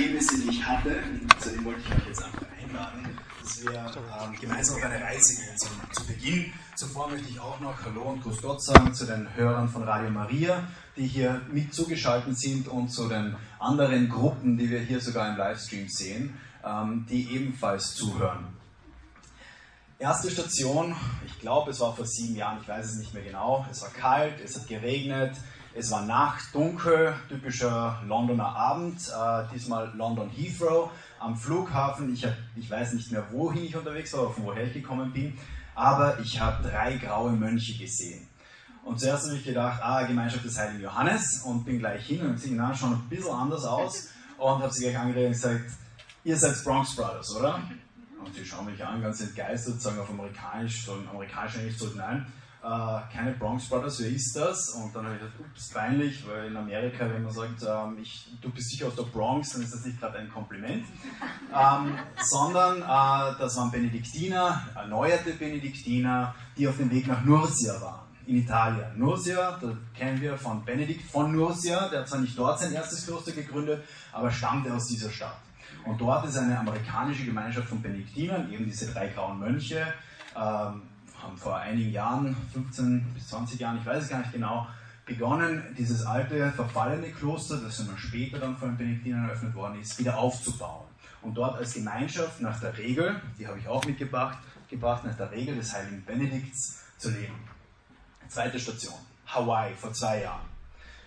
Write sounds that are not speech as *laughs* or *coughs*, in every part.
Erlebnisse, die ich hatte, zu dem wollte ich euch jetzt einfach einladen, dass wir ähm, gemeinsam auf eine Reise gehen. Zum, zu Beginn, zuvor möchte ich auch noch Hallo und Grüß Gott sagen zu den Hörern von Radio Maria, die hier mit zugeschaltet sind und zu den anderen Gruppen, die wir hier sogar im Livestream sehen, ähm, die ebenfalls zuhören. Erste Station, ich glaube, es war vor sieben Jahren, ich weiß es nicht mehr genau. Es war kalt, es hat geregnet, es war Nacht, dunkel, typischer Londoner Abend, äh, diesmal London Heathrow am Flughafen. Ich, hab, ich weiß nicht mehr, wohin ich unterwegs war von woher ich gekommen bin, aber ich habe drei graue Mönche gesehen. Und zuerst habe ich gedacht, ah, Gemeinschaft des Heiligen Johannes und bin gleich hin und sie na, schauen ein bisschen anders aus und habe sie gleich angeredet und gesagt, ihr seid Bronx Brothers, oder? Und sie schauen mich an, ganz entgeistert, sagen auf Amerikanisch, so amerikanisch eigentlich so, nein, äh, keine Bronx Brothers, wer ist das? Und dann habe ich gedacht, ups, peinlich, weil in Amerika, wenn man sagt, ähm, ich, du bist sicher aus der Bronx, dann ist das nicht gerade ein Kompliment. *laughs* Ähm, sondern äh, das waren Benediktiner, erneuerte Benediktiner, die auf dem Weg nach Nursia waren in Italien. Nursia, da kennen wir von Benedikt von Nursia, der hat zwar nicht dort sein erstes Kloster gegründet, aber stammte aus dieser Stadt. Und dort ist eine amerikanische Gemeinschaft von Benediktinern, eben diese drei grauen Mönche, ähm, haben vor einigen Jahren, 15 bis 20 Jahren, ich weiß es gar nicht genau, begonnen, dieses alte, verfallene Kloster, das immer später dann von den Benediktinern eröffnet worden ist, wieder aufzubauen. Und dort als Gemeinschaft nach der Regel, die habe ich auch mitgebracht, gebracht, nach der Regel des heiligen Benedikts zu leben. Zweite Station, Hawaii, vor zwei Jahren.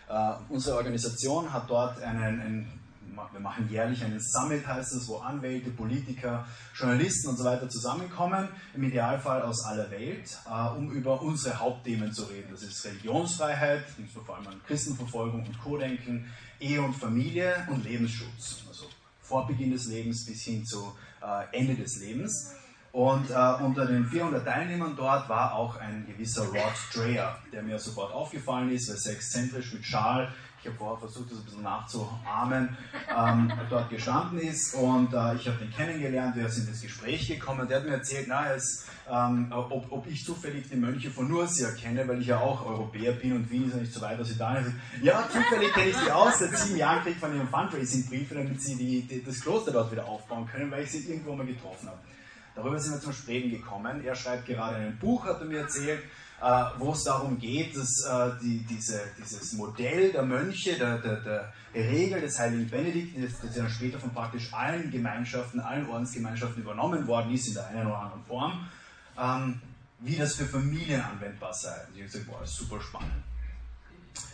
Uh, unsere Organisation hat dort einen, einen wir machen jährlich einen Summit, heißt es, wo Anwälte, Politiker, Journalisten und so weiter zusammenkommen, im Idealfall aus aller Welt, äh, um über unsere Hauptthemen zu reden. Das ist Religionsfreiheit, vor allem an Christenverfolgung und Co-Denken, Ehe und Familie und Lebensschutz. Also vor Beginn des Lebens bis hin zu äh, Ende des Lebens. Und äh, unter den 400 Teilnehmern dort war auch ein gewisser Rod Dreher, der mir sofort aufgefallen ist, weil sehr exzentrisch mit Schal, ich habe vorher versucht, das ein bisschen nachzuahmen, ähm, dort gestanden ist und äh, ich habe den kennengelernt, wir sind ins Gespräch gekommen, der hat mir erzählt, na, es, ähm, ob, ob, ich zufällig die Mönche von Nursia kenne, weil ich ja auch Europäer bin und Wien ist ja nicht so weit aus Italien. Ja, zufällig kenne ich sie aus, seit sieben Jahren kriege ich von ihrem Fundraising-Briefe, damit sie die, die, das Kloster dort wieder aufbauen können, weil ich sie irgendwo mal getroffen habe. Darüber sind wir zum Sprechen gekommen. Er schreibt gerade ein Buch, hat er mir erzählt, äh, wo es darum geht, dass äh, die, diese, dieses Modell der Mönche, der, der, der Regel des heiligen Benedikt, das, das ja später von praktisch allen Gemeinschaften, allen Ordensgemeinschaften übernommen worden ist, in der einen oder anderen Form, ähm, wie das für Familien anwendbar sei. Und ich habe gesagt, boah, super spannend.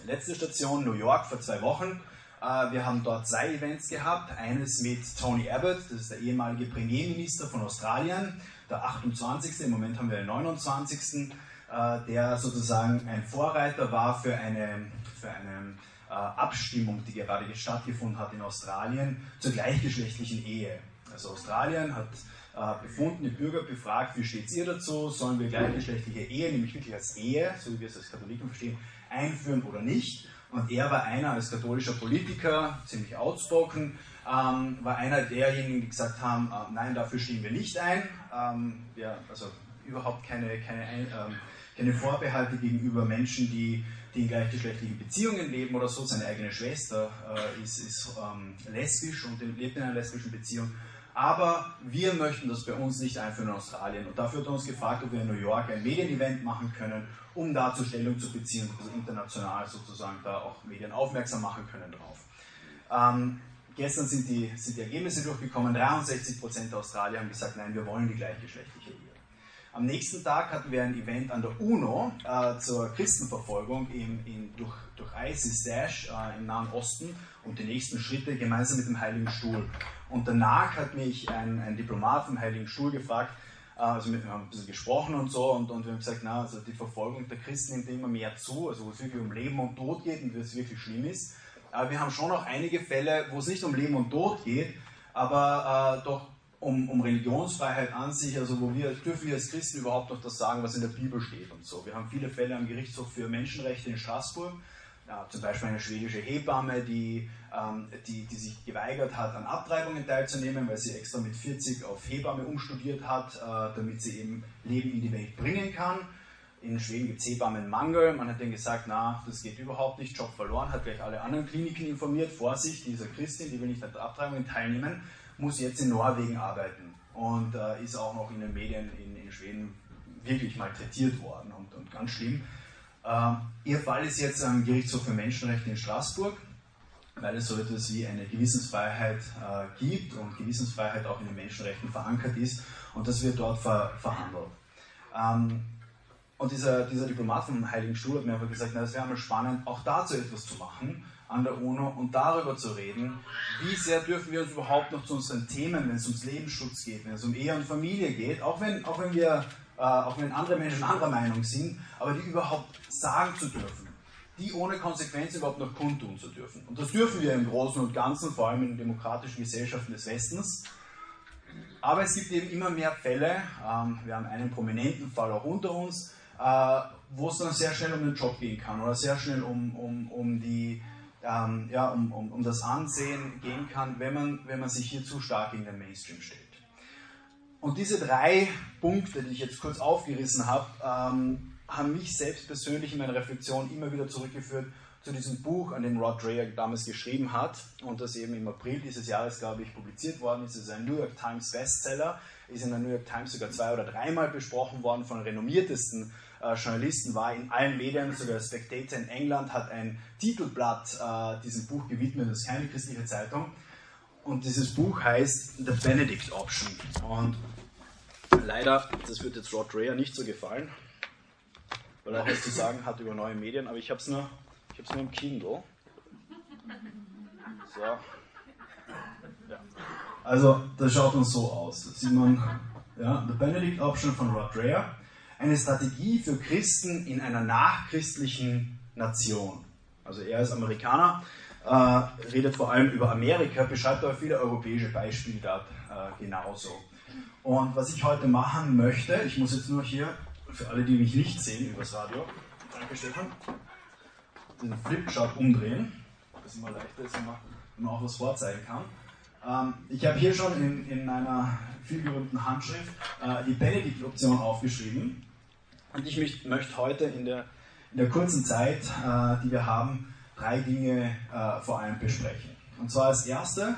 Letzte Station, New York, vor zwei Wochen. Äh, wir haben dort zwei Events gehabt. Eines mit Tony Abbott, das ist der ehemalige Premierminister von Australien, der 28. Im Moment haben wir den 29. Äh, der sozusagen ein Vorreiter war für eine, für eine äh, Abstimmung, die gerade stattgefunden hat in Australien zur gleichgeschlechtlichen Ehe. Also Australien hat äh, befunden, die Bürger befragt, wie steht ihr dazu, sollen wir gleichgeschlechtliche Ehe, nämlich wirklich als Ehe, so wie wir es als Katholiken verstehen, einführen oder nicht. Und er war einer als katholischer Politiker, ziemlich outspoken, ähm, war einer derjenigen, die gesagt haben, äh, nein, dafür stehen wir nicht ein. Ähm, wir, also überhaupt keine, keine ähm, keine Vorbehalte gegenüber Menschen, die, die in gleichgeschlechtlichen Beziehungen leben oder so. Seine eigene Schwester äh, ist, ist ähm, lesbisch und lebt in einer lesbischen Beziehung. Aber wir möchten das bei uns nicht einführen in Australien. Und dafür hat er uns gefragt, ob wir in New York ein Medienevent machen können, um da zur Stellung zu beziehen, also international sozusagen da auch Medien aufmerksam machen können drauf. Ähm, gestern sind die, sind die Ergebnisse durchgekommen. 63% der Australier haben gesagt, nein, wir wollen die gleichgeschlechtliche Ehe. Am nächsten Tag hatten wir ein Event an der UNO äh, zur Christenverfolgung im, in, durch, durch ISIS Daesh äh, im Nahen Osten und die nächsten Schritte gemeinsam mit dem Heiligen Stuhl. Und danach hat mich ein, ein Diplomat vom Heiligen Stuhl gefragt, äh, also wir haben ein bisschen gesprochen und so und, und wir haben gesagt, na, also die Verfolgung der Christen nimmt immer mehr zu, also wo es wirklich um Leben und Tod geht und es wirklich schlimm ist. Aber wir haben schon auch einige Fälle, wo es nicht um Leben und Tod geht, aber äh, doch um, um Religionsfreiheit an sich, also wo wir, dürfen wir als Christen überhaupt noch das sagen, was in der Bibel steht und so. Wir haben viele Fälle am Gerichtshof für Menschenrechte in Straßburg, ja, zum Beispiel eine schwedische Hebamme, die, ähm, die, die sich geweigert hat, an Abtreibungen teilzunehmen, weil sie extra mit 40 auf Hebamme umstudiert hat, äh, damit sie eben Leben in die Welt bringen kann. in Schweden gibt es Hebammenmangel. Man hat dann gesagt, na, das geht überhaupt nicht, Job verloren, hat gleich alle anderen Kliniken informiert. Vorsicht, dieser Christin, die will nicht an der Abtreibung teilnehmen, muss jetzt in Norwegen arbeiten und äh, ist auch noch in den Medien in, in Schweden wirklich malträtiert worden und, und ganz schlimm. Äh, ihr Fall ist jetzt am Gerichtshof für Menschenrechte in Straßburg, weil es so etwas wie eine Gewissensfreiheit äh, gibt und Gewissensfreiheit auch in den Menschenrechten verankert ist und das wird dort ver verhandelt. Ähm, und dieser, dieser Diplomat vom Heiligen Stuhl hat mir einfach gesagt, es wäre mal spannend, auch dazu etwas zu machen an der UNO und darüber zu reden, wie sehr dürfen wir uns überhaupt noch zu unseren Themen, wenn es ums Lebensschutz geht, wenn es um Ehe und Familie geht, auch wenn, auch wenn wir, äh, auch wenn andere Menschen anderer Meinung sind, aber die überhaupt sagen zu dürfen, die ohne Konsequenz überhaupt noch kundtun zu dürfen. Und das dürfen wir im Großen und Ganzen, vor allem in demokratischen Gesellschaften des Westens. Aber es gibt eben immer mehr Fälle, ähm, wir haben einen prominenten Fall auch unter uns, äh, wo es dann sehr schnell um den Job gehen kann oder sehr schnell um, um, um, die, ähm, ja, um, um, um das Ansehen gehen kann, wenn man, wenn man sich hier zu stark in den Mainstream stellt. Und diese drei Punkte, die ich jetzt kurz aufgerissen habe, ähm, haben mich selbst persönlich in meiner Reflexion immer wieder zurückgeführt zu diesem Buch, an dem Rod Dreher damals geschrieben hat und das eben im April dieses Jahres, glaube ich, publiziert worden ist. Es ist ein New York Times Bestseller, ist in der New York Times sogar zwei oder dreimal besprochen worden von renommiertesten äh, Journalisten, war in allen Medien, sogar Spectator in England hat ein Titelblatt äh, diesem Buch gewidmet, das ist keine christliche Zeitung. Und dieses Buch heißt The Benedict Option. Und leider, das wird jetzt Rod Dreher nicht so gefallen, weil er was zu sagen hat über neue Medien, aber ich habe es nur, nur im Kindle. So. Ja. Also, das schaut uns so aus. Das sieht man, ja, The Benedict Option von Rod Dreher eine Strategie für Christen in einer nachchristlichen Nation. Also er ist Amerikaner, äh, redet vor allem über Amerika, beschreibt aber viele europäische Beispiele dort äh, genauso. Und was ich heute machen möchte, ich muss jetzt nur hier, für alle, die mich nicht sehen übers Radio, danke Stefan, den Flipchart umdrehen, das immer leichter ist, wenn man auch was vorzeigen kann. Ähm, ich habe hier schon in, in einer vielgerühmten Handschrift äh, die Benedikt-Option aufgeschrieben. Und ich möchte heute in der, in der kurzen Zeit, äh, die wir haben, drei Dinge äh, vor allem besprechen. Und zwar das erste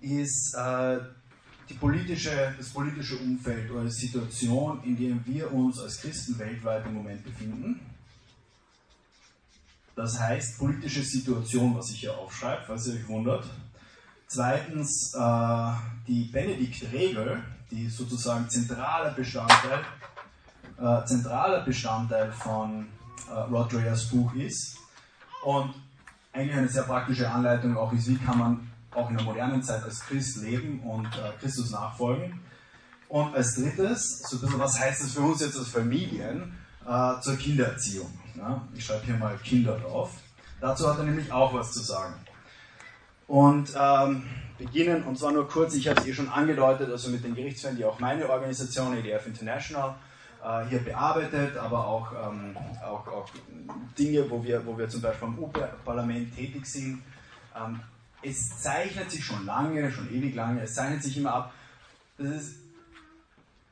ist äh, die politische, das politische Umfeld oder die Situation, in der wir uns als Christen weltweit im Moment befinden. Das heißt politische Situation, was ich hier aufschreibe, falls ihr euch wundert. Zweitens äh, die Benedikt-Regel, die sozusagen zentraler Bestandteil äh, zentraler Bestandteil von äh, Rod Dreyers Buch ist und eigentlich eine sehr praktische Anleitung auch ist, wie kann man auch in der modernen Zeit als Christ leben und äh, Christus nachfolgen. Und als drittes, so ein bisschen, was heißt das für uns jetzt als Familien äh, zur Kindererziehung? Ja? Ich schreibe hier mal Kinder drauf. Dazu hat er nämlich auch was zu sagen. Und ähm, beginnen, und zwar nur kurz, ich habe es eh schon angedeutet, also mit den Gerichtsfällen, die auch meine Organisation, EDF International, äh, hier bearbeitet, aber auch, ähm, auch, auch, Dinge, wo wir, wo wir zum Beispiel am U-Parlament tätig sind. Ähm, es zeichnet sich schon lange, schon ewig lange, es zeichnet sich immer ab, dass es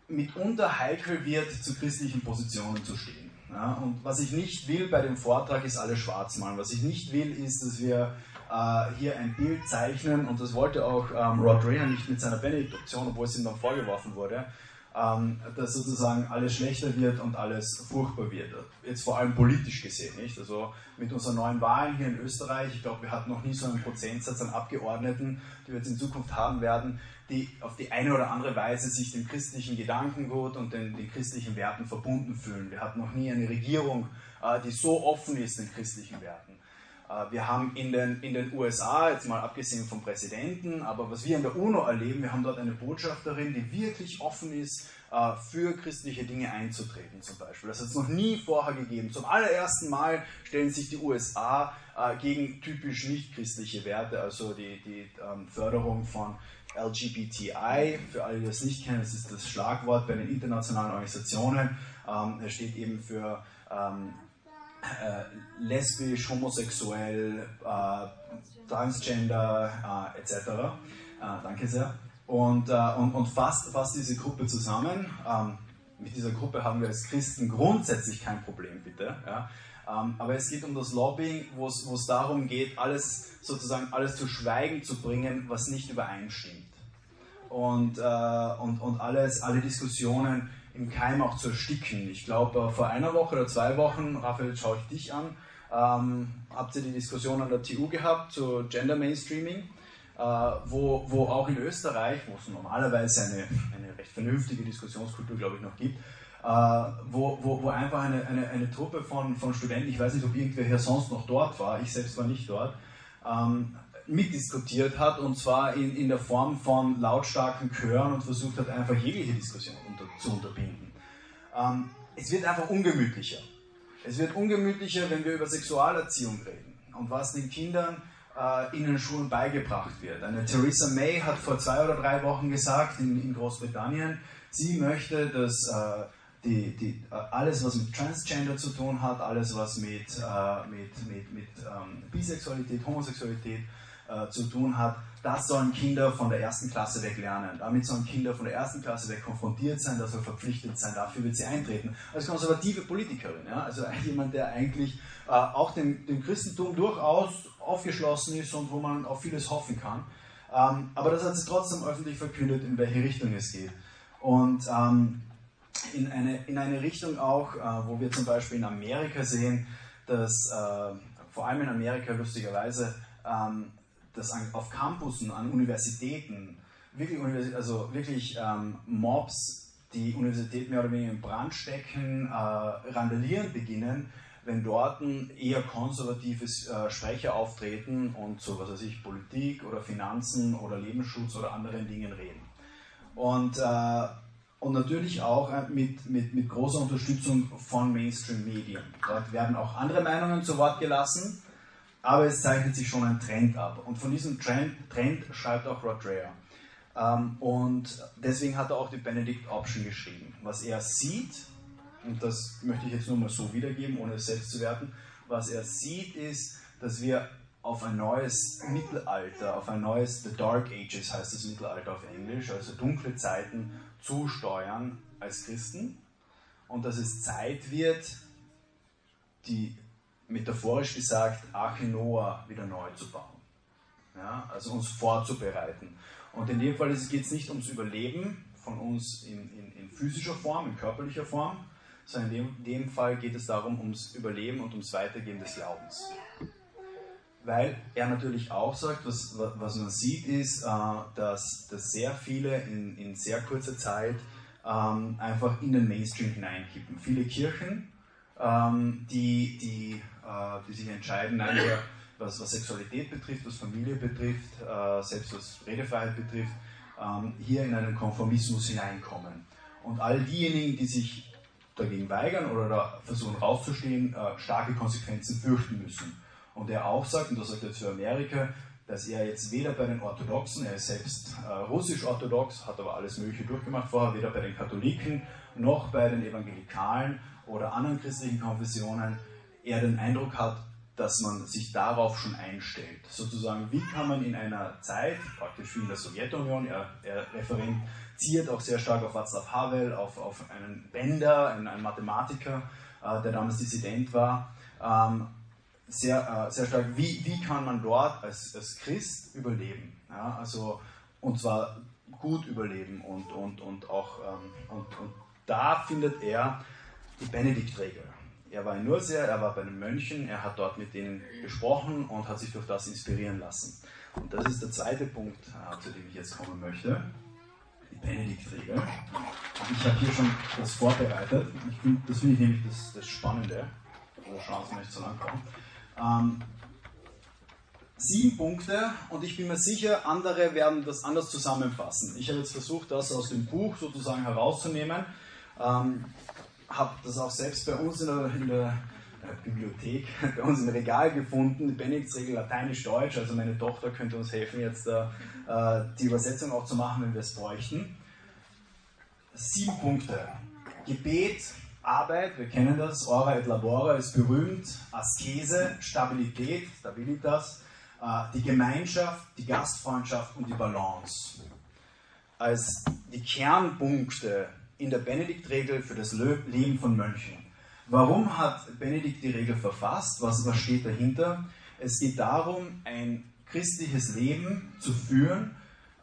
mitunter heikel wird, zu christlichen Positionen zu stehen. Ja, und was ich nicht will bei dem Vortrag ist alles schwarz malen. Was ich nicht will, ist, dass wir äh, hier ein Bild zeichnen, und das wollte auch ähm, Rod Rayner nicht mit seiner Benedikt-Option, obwohl es ihm dann vorgeworfen wurde, ähm, dass sozusagen alles schlechter wird und alles furchtbar wird. Jetzt vor allem politisch gesehen, nicht? Also mit unseren neuen Wahlen hier in Österreich, ich glaube, wir hatten noch nie so einen Prozentsatz an Abgeordneten, die wir jetzt in Zukunft haben werden, die auf die eine oder andere Weise sich dem christlichen Gedankengut und den, den christlichen Werten verbunden fühlen. Wir hatten noch nie eine Regierung, äh, die so offen ist den christlichen Werten. Äh, wir haben in den, in den USA, jetzt mal abgesehen vom Präsidenten, aber was wir in der UNO erleben, wir haben dort eine Botschafterin, die wirklich offen ist, äh, für christliche Dinge einzutreten zum Beispiel. Das hat es noch nie vorher gegeben. Zum allerersten Mal stellen sich die USA äh, gegen typisch nicht christliche Werte, also die, die ähm, Förderung von LGBTI. Für alle, die das nicht kennen, das ist das Schlagwort bei den internationalen Organisationen. Ähm, es steht eben für ähm, äh, lesbisch, homosexuell, äh, transgender äh, etc. Äh, danke sehr. Und, äh, und, und fasst, fasst diese Gruppe zusammen. Ähm, mit dieser Gruppe haben wir als Christen grundsätzlich kein Problem, bitte. Ja. Ähm, aber es geht um das Lobbying, wo es darum geht, alles sozusagen alles zu Schweigen zu bringen, was nicht übereinstimmt. Und, äh, und, und alles, alle Diskussionen im Keim auch zu ersticken. Ich glaube, vor einer Woche oder zwei Wochen, Raphael, schaue ich dich an, ähm, habt ihr die Diskussion an der TU gehabt zu Gender Mainstreaming, äh, wo, wo auch in Österreich, wo es normalerweise eine, eine recht vernünftige Diskussionskultur, glaube ich, noch gibt, äh, wo, wo, wo einfach eine, eine, eine Truppe von, von Studenten, ich weiß nicht, ob irgendwer hier sonst noch dort war, ich selbst war nicht dort, ähm, mitdiskutiert hat und zwar in, in der Form von lautstarken Chören und versucht hat, einfach jegliche Diskussion zu unterbinden. Ähm, es wird einfach ungemütlicher. Es wird ungemütlicher, wenn wir über Sexualerziehung reden und was den Kindern äh, in den Schulen beigebracht wird. Eine Theresa May hat vor zwei oder drei Wochen gesagt in, in Großbritannien, sie möchte, dass äh, die, die, äh, alles, was mit Transgender zu tun hat, alles, was mit, äh, mit, mit, mit ähm, Bisexualität, Homosexualität äh, zu tun hat, das sollen Kinder von der ersten Klasse weg lernen. Damit sollen Kinder von der ersten Klasse weg konfrontiert sein, das soll verpflichtet sein, dafür wird sie eintreten. Als konservative Politikerin, ja? also *laughs* jemand, der eigentlich äh, auch dem, dem Christentum durchaus aufgeschlossen ist und wo man auf vieles hoffen kann. Ähm, aber das hat sie trotzdem öffentlich verkündet, in welche Richtung es geht. Und ähm, in, eine, in eine Richtung auch, äh, wo wir zum Beispiel in Amerika sehen, dass äh, vor allem in Amerika lustigerweise ähm, dass auf Campussen, an Universitäten, wirklich, also wirklich ähm, Mobs, die Universität mehr oder weniger in Brand stecken, äh, randalieren beginnen, wenn dort eher konservative äh, Sprecher auftreten und so, was weiß ich, Politik oder Finanzen oder Lebensschutz oder anderen Dingen reden. Und, äh, und natürlich auch äh, mit, mit, mit großer Unterstützung von Mainstream-Medien. Dort werden auch andere Meinungen zu Wort gelassen aber es zeichnet sich schon ein Trend ab. Und von diesem Trend, Trend schreibt auch Rod Dreher. Ähm, und deswegen hat er auch die Benedict Option geschrieben. Was er sieht, und das möchte ich jetzt nur mal so wiedergeben, ohne es selbst zu werten, was er sieht ist, dass wir auf ein neues Mittelalter, auf ein neues The Dark Ages heißt das Mittelalter auf Englisch, also dunkle Zeiten zusteuern als Christen und dass es Zeit wird, die metaphorisch gesagt, Arche Noah wieder neu zu bauen. Ja, also uns vorzubereiten. Und in dem Fall geht es nicht ums Überleben von uns in, in, in, physischer Form, in körperlicher Form, sondern in dem, in dem Fall geht es darum, ums Überleben und ums Weitergehen des Glaubens. Weil er natürlich auch sagt, was, was man sieht, ist, äh, dass, dass sehr viele in, in sehr kurzer Zeit ähm, einfach in den Mainstream hineinkippen. Viele Kirchen, ähm, die, die die sich entscheiden, *laughs* was, was, Sexualität betrifft, was Familie betrifft, äh, selbst was Redefreiheit betrifft, ähm, hier in einen Konformismus hineinkommen. Und all diejenigen, die sich dagegen weigern oder da versuchen rauszustehen, äh, starke Konsequenzen fürchten müssen. Und er auch sagt, und das sagt er für Amerika, dass er jetzt weder bei den Orthodoxen, er ist selbst äh, russisch-orthodox, hat aber alles Mögliche durchgemacht vorher, weder bei den Katholiken noch bei den Evangelikalen oder anderen christlichen Konfessionen er den Eindruck hat, dass man sich darauf schon einstellt. Sozusagen, wie kann man in einer Zeit, praktisch wie in der Sowjetunion, er, er referenziert auch sehr stark auf Václav Havel, auf, auf einen Bender, einen, einen Mathematiker, äh, der damals Dissident war, ähm, sehr, äh, sehr stark, wie, wie kann man dort als, als Christ überleben? Ja, also, und zwar gut überleben und, und, und auch, ähm, und, und da findet er die Benediktregel. Er war in Nursia, er war bei den Mönchen, er hat dort mit denen gesprochen und hat sich durch das inspirieren lassen. Und das ist der zweite Punkt, äh, zu dem ich jetzt kommen möchte. Die Benediktregel. Ich habe hier schon das vorbereitet. Ich find, das finde ich nämlich das, das Spannende. Also schauen Sie nicht so lang kommen. Ähm, sieben Punkte und ich bin mir sicher, andere werden das anders zusammenfassen. Ich habe jetzt versucht, das aus dem Buch sozusagen herauszunehmen. Ähm, habe das auch selbst bei uns in der, in der äh, Bibliothek, *laughs* bei uns im Regal gefunden, die Benediktsregel Lateinisch-Deutsch, also meine Tochter könnte uns helfen, jetzt äh, äh, die Übersetzung auch zu machen, wenn wir es bräuchten. Sieben Punkte. Gebet, Arbeit, wir kennen das, Ora et Labora ist berühmt, Askese, Stabilität, Stabilitas, äh, die Gemeinschaft, die Gastfreundschaft und die Balance. Als die Kernpunkte in der Benediktregel für das Leben von Mönchen. Warum hat Benedikt die Regel verfasst? Was, was steht dahinter? Es geht darum, ein christliches Leben zu führen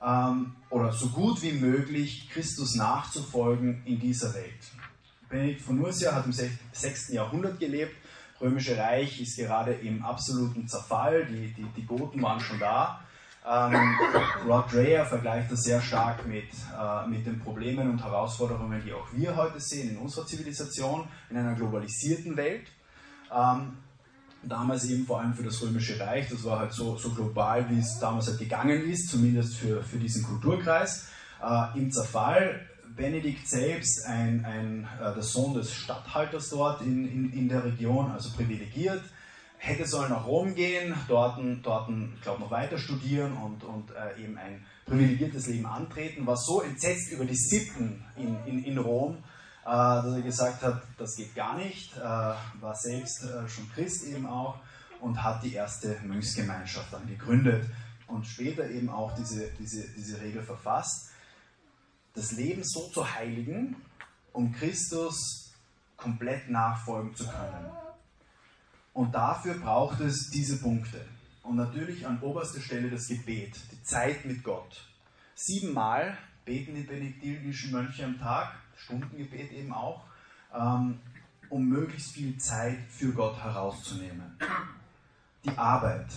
ähm, oder so gut wie möglich Christus nachzufolgen in dieser Welt. Benedikt von Nursia hat im 6. Jahrhundert gelebt. Römische Reich ist gerade im absoluten Zerfall. Die, die, die Goten waren schon da. Ähm, Rod Dreher vergleicht das sehr stark mit, äh, mit den Problemen und Herausforderungen, die auch wir heute sehen in unserer Zivilisation, in einer globalisierten Welt. Ähm, damals eben vor allem für das Römische Reich, das war halt so, so global, wie es damals halt gegangen ist, zumindest für, für diesen Kulturkreis. Äh, Im Zerfall, Benedikt selbst, ein, ein, äh, der Sohn des Statthalters dort in, in, in der Region, also privilegiert, hätte sollen nach Rom gehen, dort, dort ich glaube, noch weiter studieren und, und äh, eben ein privilegiertes Leben antreten, war so entsetzt über die Sitten in, in, in Rom, äh, dass er gesagt hat, das geht gar nicht, äh, war selbst äh, schon Christ eben auch und hat die erste Mönchsgemeinschaft dann gegründet und später eben auch diese, diese, diese Regel verfasst, das Leben so zu heiligen, um Christus komplett nachfolgen zu können. Und dafür braucht es diese Punkte. Und natürlich an oberster Stelle das Gebet, die Zeit mit Gott. Siebenmal beten die benediktinischen Mönche am Tag, Stundengebet eben auch, ähm, um möglichst viel Zeit für Gott herauszunehmen. Die Arbeit.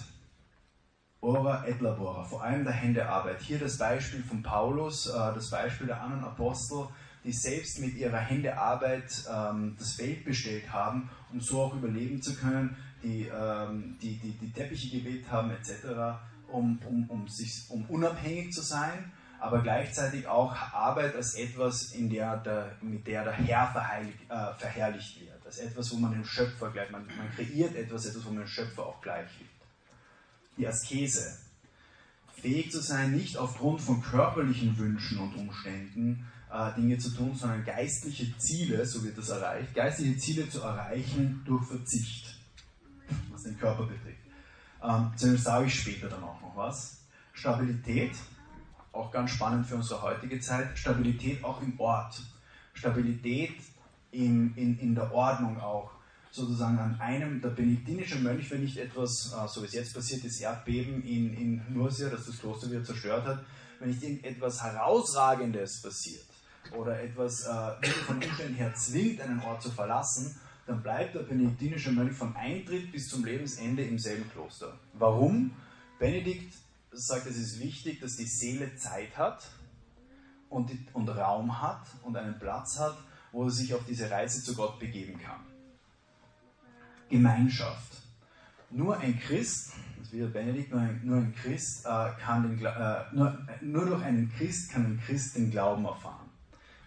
Ora et labora, vor allem der Händearbeit. Hier das Beispiel von Paulus, äh, das Beispiel der anderen Apostel, die selbst mit ihrer Händearbeit ähm, das Feld bestellt haben, um so auch überleben zu können, die ähm, die, die, die Teppiche gewebt haben etc., um, um, um, sich, um unabhängig zu sein, aber gleichzeitig auch Arbeit als etwas, in der der, mit der der Herr äh, verherrlicht wird, als etwas, wo man den Schöpfer gleich, man, man kreiert etwas, etwas, wo man den Schöpfer auch gleich wird. Die Askese, fähig zu sein, nicht aufgrund von körperlichen Wünschen und Umständen, Dinge zu tun, sondern geistliche Ziele, so wird das erreicht, geistliche Ziele zu erreichen durch Verzicht, was den Körper betrifft. Ähm, zu sage ich später dann auch noch was. Stabilität, auch ganz spannend für unsere heutige Zeit, Stabilität auch im Ort, Stabilität in, in, in der Ordnung auch. Sozusagen an einem, der benediktinische Mönch, wenn nicht etwas, äh, so wie es jetzt passiert, das Erdbeben in, in Nursia, das das Kloster wieder zerstört hat, wenn nicht irgendetwas Herausragendes passiert, oder etwas äh, von Umständen her zwingt, einen Ort zu verlassen, dann bleibt der benediktinische Mönch von Eintritt bis zum Lebensende im selben Kloster. Warum? Benedikt sagt, es ist wichtig, dass die Seele Zeit hat und, die, und Raum hat und einen Platz hat, wo er sich auf diese Reise zu Gott begeben kann. Gemeinschaft. Nur ein Christ, das wie Benedikt, nur ein, nur ein Christ äh, kann den, äh, nur, nur durch einen Christ kann ein Christ den Glauben erfahren.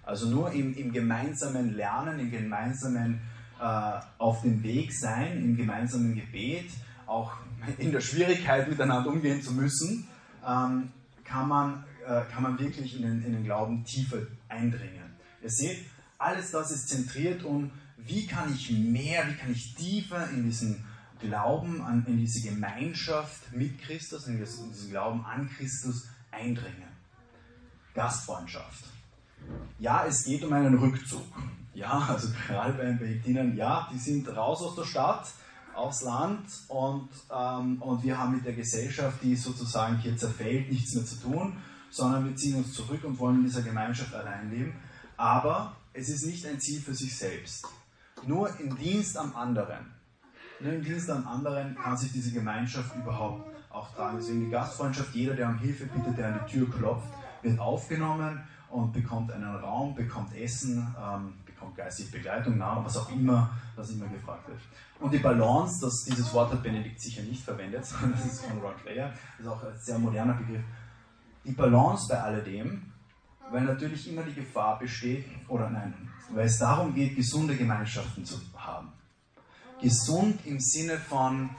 Also nur im, im gemeinsamen Lernen, im gemeinsamen äh, auf dem Weg sein, im gemeinsamen Gebet, auch in der Schwierigkeit miteinander umgehen zu müssen, ähm, kann, man, äh, kann man wirklich in den, in den Glauben tiefer eindringen. Ihr seht, alles das ist zentriert um, wie kann ich mehr, wie kann ich tiefer in diesen Glauben, an, in diese Gemeinschaft mit Christus, in diesen Glauben an Christus eindringen. Gastfreundschaft. Ja, es geht um einen Rückzug. Ja, also gerade bei den Benediktinern, ja, die sind raus aus der Stadt, aufs Land und, ähm, und wir haben mit der Gesellschaft, die sozusagen hier zerfällt, nichts mehr zu tun, sondern wir ziehen uns zurück und wollen in dieser Gemeinschaft allein leben. Aber es ist nicht ein Ziel für sich selbst. Nur im Dienst am anderen, nur im Dienst am anderen kann sich diese Gemeinschaft überhaupt auch tragen. Deswegen die Gastfreundschaft, jeder, der um Hilfe bittet, der an die Tür klopft, wird aufgenommen und bekommt einen Raum, bekommt Essen, ähm, bekommt geistige Begleitung, Nahrung, was auch immer, was immer gefragt wird. Und die Balance, das, dieses Wort hat Benedikt sicher nicht verwendet, *laughs* sondern das ist von Rod Layer, das ist auch ein sehr moderner Begriff. Die Balance bei alledem, weil natürlich immer die Gefahr besteht, oder nein, weil es darum geht, gesunde Gemeinschaften zu haben. Gesund im Sinne von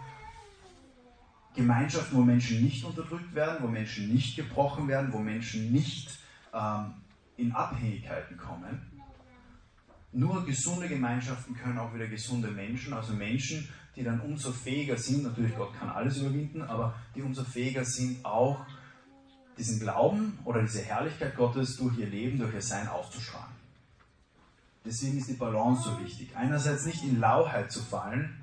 Gemeinschaften, wo Menschen nicht unterdrückt werden, wo Menschen nicht gebrochen werden, wo Menschen nicht ähm, in Abhängigkeiten kommen. Nur gesunde Gemeinschaften können auch wieder gesunde Menschen, also Menschen, die dann umso fähiger sind, natürlich Gott kann alles überwinden, aber die umso fähiger sind, auch diesen Glauben oder diese Herrlichkeit Gottes durch ihr Leben, durch ihr Sein auszustrahlen. Deswegen ist die Balance so wichtig. Einerseits nicht in Lauheit zu fallen,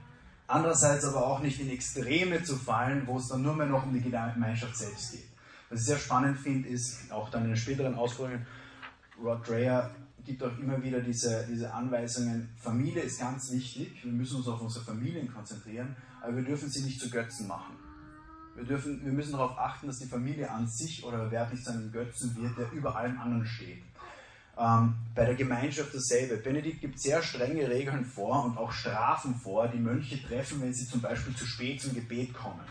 andererseits aber auch nicht in Extreme zu fallen, wo es dann nur mehr noch um die Gemeinschaft selbst geht. Was ich sehr spannend finde, ist, auch dann in den späteren Ausführungen, Rod Dreher gibt auch immer wieder diese, diese Anweisungen, Familie ist ganz wichtig, wir müssen uns auf unsere Familien konzentrieren, aber wir dürfen sie nicht zu Götzen machen. Wir, dürfen, wir müssen darauf achten, dass die Familie an sich oder Wert nicht zu einem Götzen wird, der über allem anderen steht. Ähm, bei der Gemeinschaft dasselbe. Benedikt gibt sehr strenge Regeln vor und auch Strafen vor, die Mönche treffen, wenn sie zum Beispiel zu spät zum Gebet kommen.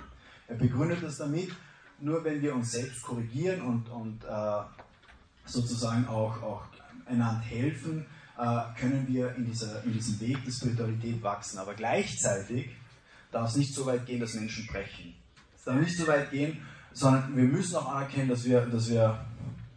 Er begründet das damit, nur wenn wir uns selbst korrigieren und, und äh, sozusagen auch, auch einander helfen, äh, können wir in, dieser, in diesem Weg der Spiritualität wachsen. Aber gleichzeitig darf es nicht so weit gehen, dass Menschen brechen. Es darf nicht so weit gehen, sondern wir müssen auch anerkennen, dass wir, dass wir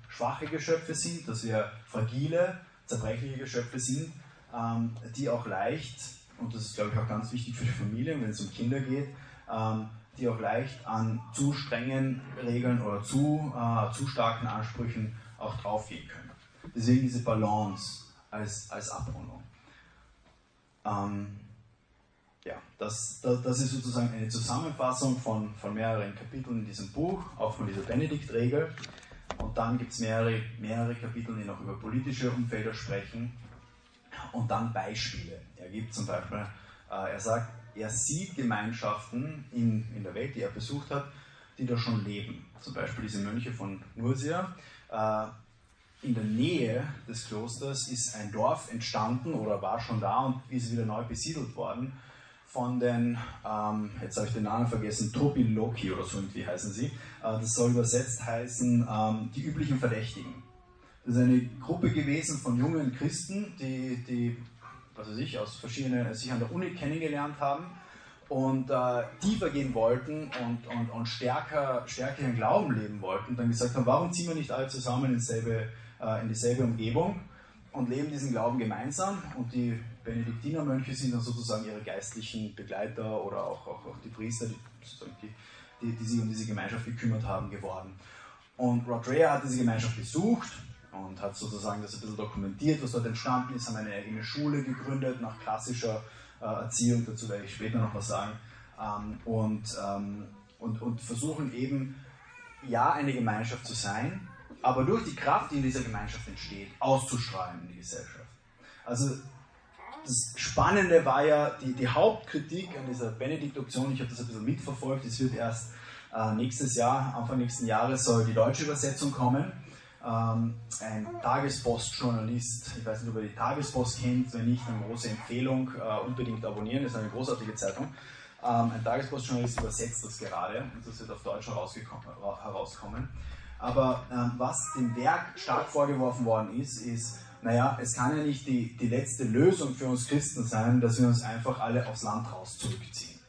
schwache Geschöpfe sind, dass wir fragile, zerbrechliche Geschöpfe sind, ähm, die auch leicht, und das ist glaube ich auch ganz wichtig für die Familie, wenn es um Kinder geht, ähm, die auch leicht an zu strengen Regeln oder zu, äh, zu starken Ansprüchen auch draufgehen können. Deswegen diese Balance als, als Abrundung. Ähm, ja, das, das, das, ist sozusagen eine Zusammenfassung von, von mehreren Kapiteln in diesem Buch, auch von dieser Benedikt-Regel. Und dann gibt es mehrere, mehrere Kapitel, die noch über politische Umfelder sprechen. Und dann Beispiele. Er gibt zum Beispiel, äh, er sagt, er sieht Gemeinschaften in, in der Welt, die er besucht hat, die da schon leben. Zum Beispiel diese Mönche von Nursia. Äh, in der Nähe des Klosters ist ein Dorf entstanden oder war schon da und ist wieder neu besiedelt worden von den, ähm, jetzt habe ich den Namen vergessen, Tobiloki oder so irgendwie heißen sie. Äh, das soll übersetzt heißen, ähm, die üblichen Verdächtigen. Das ist eine Gruppe gewesen von jungen Christen, die, die was weiß ich, aus verschiedenen, sich an der Uni kennengelernt haben und äh, tiefer gehen wollten und, und, und stärker, stärker ihren Glauben leben wollten, dann gesagt haben, warum ziehen wir nicht alle zusammen in dieselbe, äh, in dieselbe Umgebung und leben diesen Glauben gemeinsam und die Benediktinermönche sind dann sozusagen ihre geistlichen Begleiter oder auch, auch, auch die Priester, die, die, die, die, sich um diese Gemeinschaft gekümmert haben, geworden. Und Rod Rea hat diese Gemeinschaft besucht und hat sozusagen das ein bisschen dokumentiert, was dort entstanden ist, haben eine eigene Schule gegründet nach klassischer Erziehung, dazu werde ich später noch was sagen, ähm, und, ähm, und, und versuchen eben, ja, eine Gemeinschaft zu sein, aber durch die Kraft, die in dieser Gemeinschaft entsteht, auszustrahlen in die Gesellschaft. Also das Spannende war ja die, die Hauptkritik an dieser Benedikt-Option, ich habe das ein bisschen mitverfolgt, es wird erst äh, nächstes Jahr, Anfang nächsten Jahres soll die deutsche Übersetzung kommen. Ähm, ein Tagespost-Journalist, ich weiß nicht, ob ihr die Tagespost kennt, wenn nicht, eine große Empfehlung, äh, unbedingt abonnieren, das ist eine großartige Zeitung. Ähm, ein Tagespost-Journalist übersetzt das gerade und das wird auf Deutsch herauskommen. Aber ähm, was dem Werk stark vorgeworfen worden ist, ist, naja, es kann ja nicht die, die letzte Lösung für uns Christen sein, dass wir uns einfach alle aufs Land raus zurückziehen.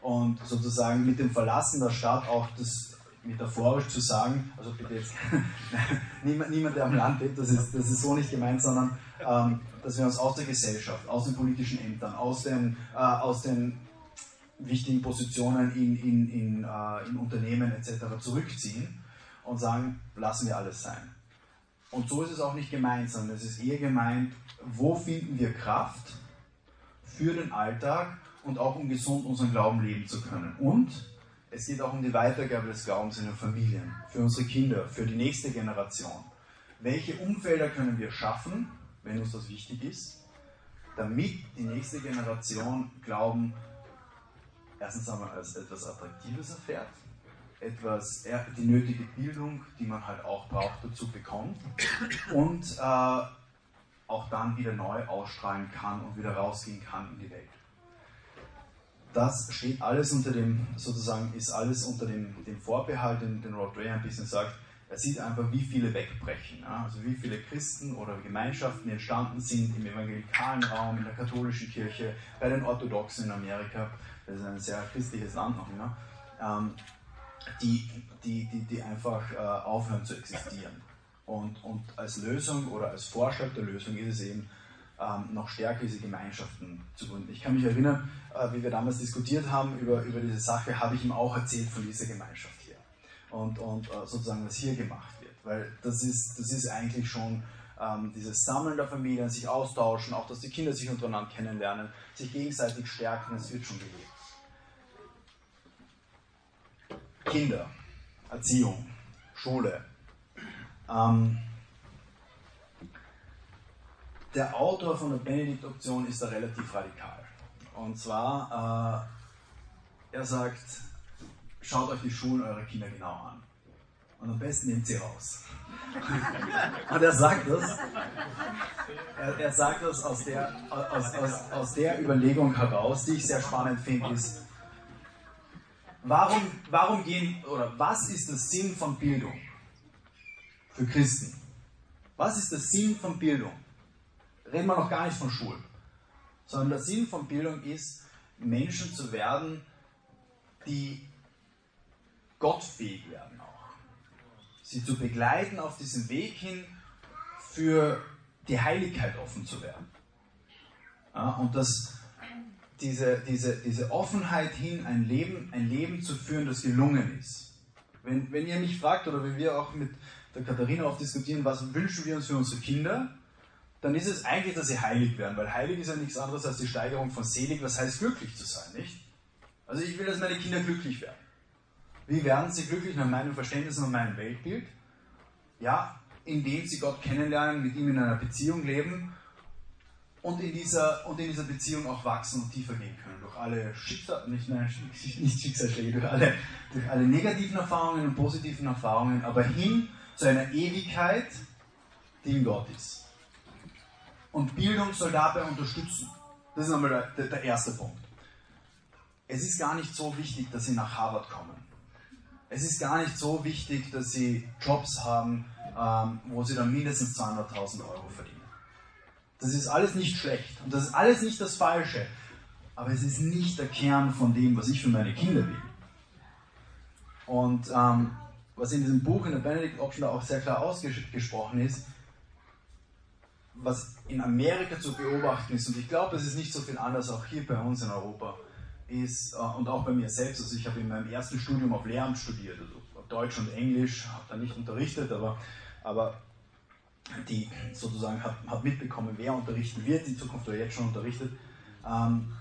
Und sozusagen mit dem Verlassen der Stadt auch das metaphorisch zu sagen, also bitte jetzt, *laughs* niemand, niemand, der am Land lebt, das ist, das ist so nicht gemeint, sondern ähm, dass wir uns aus der Gesellschaft, aus den politischen Ämtern, aus den, äh, aus den wichtigen Positionen in, in, in, äh, in Unternehmen etc. zurückziehen und sagen, lassen wir alles sein. Und so ist es auch nicht gemeint, sondern es ist eher gemeint, wo finden wir Kraft für den Alltag und auch um gesund unseren Glauben leben zu können. Und es geht auch um die Weitergabe des Glaubens in den Familien, für unsere Kinder, für die nächste Generation. Welche Umfelder können wir schaffen, wenn uns das wichtig ist, damit die nächste Generation Glauben erstens einmal als etwas Attraktives erfährt etwas, die nötige Bildung, die man halt auch braucht, dazu bekommt und äh, auch dann wieder neu ausstrahlen kann und wieder rausgehen kann in die Welt. Das steht alles unter dem, sozusagen, ist alles unter dem, dem Vorbehalt, den, den Rod Ray ein bisschen sagt, er sieht einfach, wie viele wegbrechen. Ja? Also wie viele Christen oder Gemeinschaften entstanden sind im evangelikalen Raum, in der katholischen Kirche, bei den Orthodoxen in Amerika. Das ist ein sehr christliches Land noch immer. Ähm, die, die, die, die einfach äh, aufhören zu existieren. Und, und als Lösung oder als Vorschlag der Lösung ist es eben, ähm, noch stärker diese Gemeinschaften zu gründen. Ich kann mich erinnern, äh, wie wir damals diskutiert haben über, über diese Sache, habe ich ihm auch erzählt von dieser Gemeinschaft hier und, und äh, sozusagen, was hier gemacht wird. Weil das ist, das ist eigentlich schon ähm, dieses Sammeln der Familien, sich austauschen, auch dass die Kinder sich untereinander kennenlernen, sich gegenseitig stärken, es wird schon gelebt. Kinder, Erziehung, Schule. Ähm, der Autor von der Benedikt-Option ist da relativ radikal. Und zwar, äh, er sagt, schaut euch die Schulen eurer Kinder genau an. Und am besten nehmt sie raus. *laughs* Und er sagt das, er, er sagt das aus der, aus, aus, aus der Überlegung heraus, die ich sehr spannend finde, ist, warum, warum gehen, oder was ist der Sinn von Bildung für Christen? Was ist der Sinn von Bildung? Reden wir noch gar nicht von Schulen, sondern der Sinn von Bildung ist, Menschen zu werden, die gottfähig werden auch. Sie zu begleiten auf diesem Weg hin, für die Heiligkeit offen zu werden. Ja, und das, diese, diese, diese Offenheit hin, ein Leben, ein Leben zu führen, das gelungen ist. Wenn, wenn ihr mich fragt, oder wenn wir auch mit der Katharina oft diskutieren, was wünschen wir uns für unsere Kinder, dann ist es eigentlich, dass sie heilig werden, weil heilig ist ja nichts anderes als die Steigerung von selig, was heißt glücklich zu sein, nicht? Also ich will, dass meine Kinder glücklich werden. Wie werden sie glücklich nach meinem Verständnis und meinem Weltbild? Ja, indem sie Gott kennenlernen, mit ihm in einer Beziehung leben und in dieser, und in dieser Beziehung auch wachsen und tiefer gehen können. Durch alle Schicksal, nicht, *laughs* nicht Schicksalsschläge, durch alle, durch alle negativen Erfahrungen und positiven Erfahrungen, aber hin zu einer Ewigkeit, die in Gott ist. Und Bildung soll dabei unterstützen. Das ist einmal der, der erste Punkt. Es ist gar nicht so wichtig, dass sie nach Harvard kommen es ist gar nicht so wichtig, dass sie Jobs haben, ähm, wo sie dann mindestens 200.000 Euro verdienen. Das ist alles nicht schlecht und das ist alles nicht das Falsche, aber es ist nicht der Kern von dem, was ich für meine Kinder will. Und ähm, was in diesem Buch in der Benedict Option auch sehr klar ausgesprochen ist, was in Amerika zu beobachten ist, und ich glaube, es ist nicht so viel anders auch hier bei uns in Europa, ist, äh, und auch bei mir selbst, also ich habe in meinem ersten Studium auf Lehramt studiert, also Deutsch und Englisch, habe da nicht unterrichtet, aber, aber die sozusagen habe hab mitbekommen, wer unterrichten wird, in Zukunft oder jetzt schon unterrichtet. Ähm,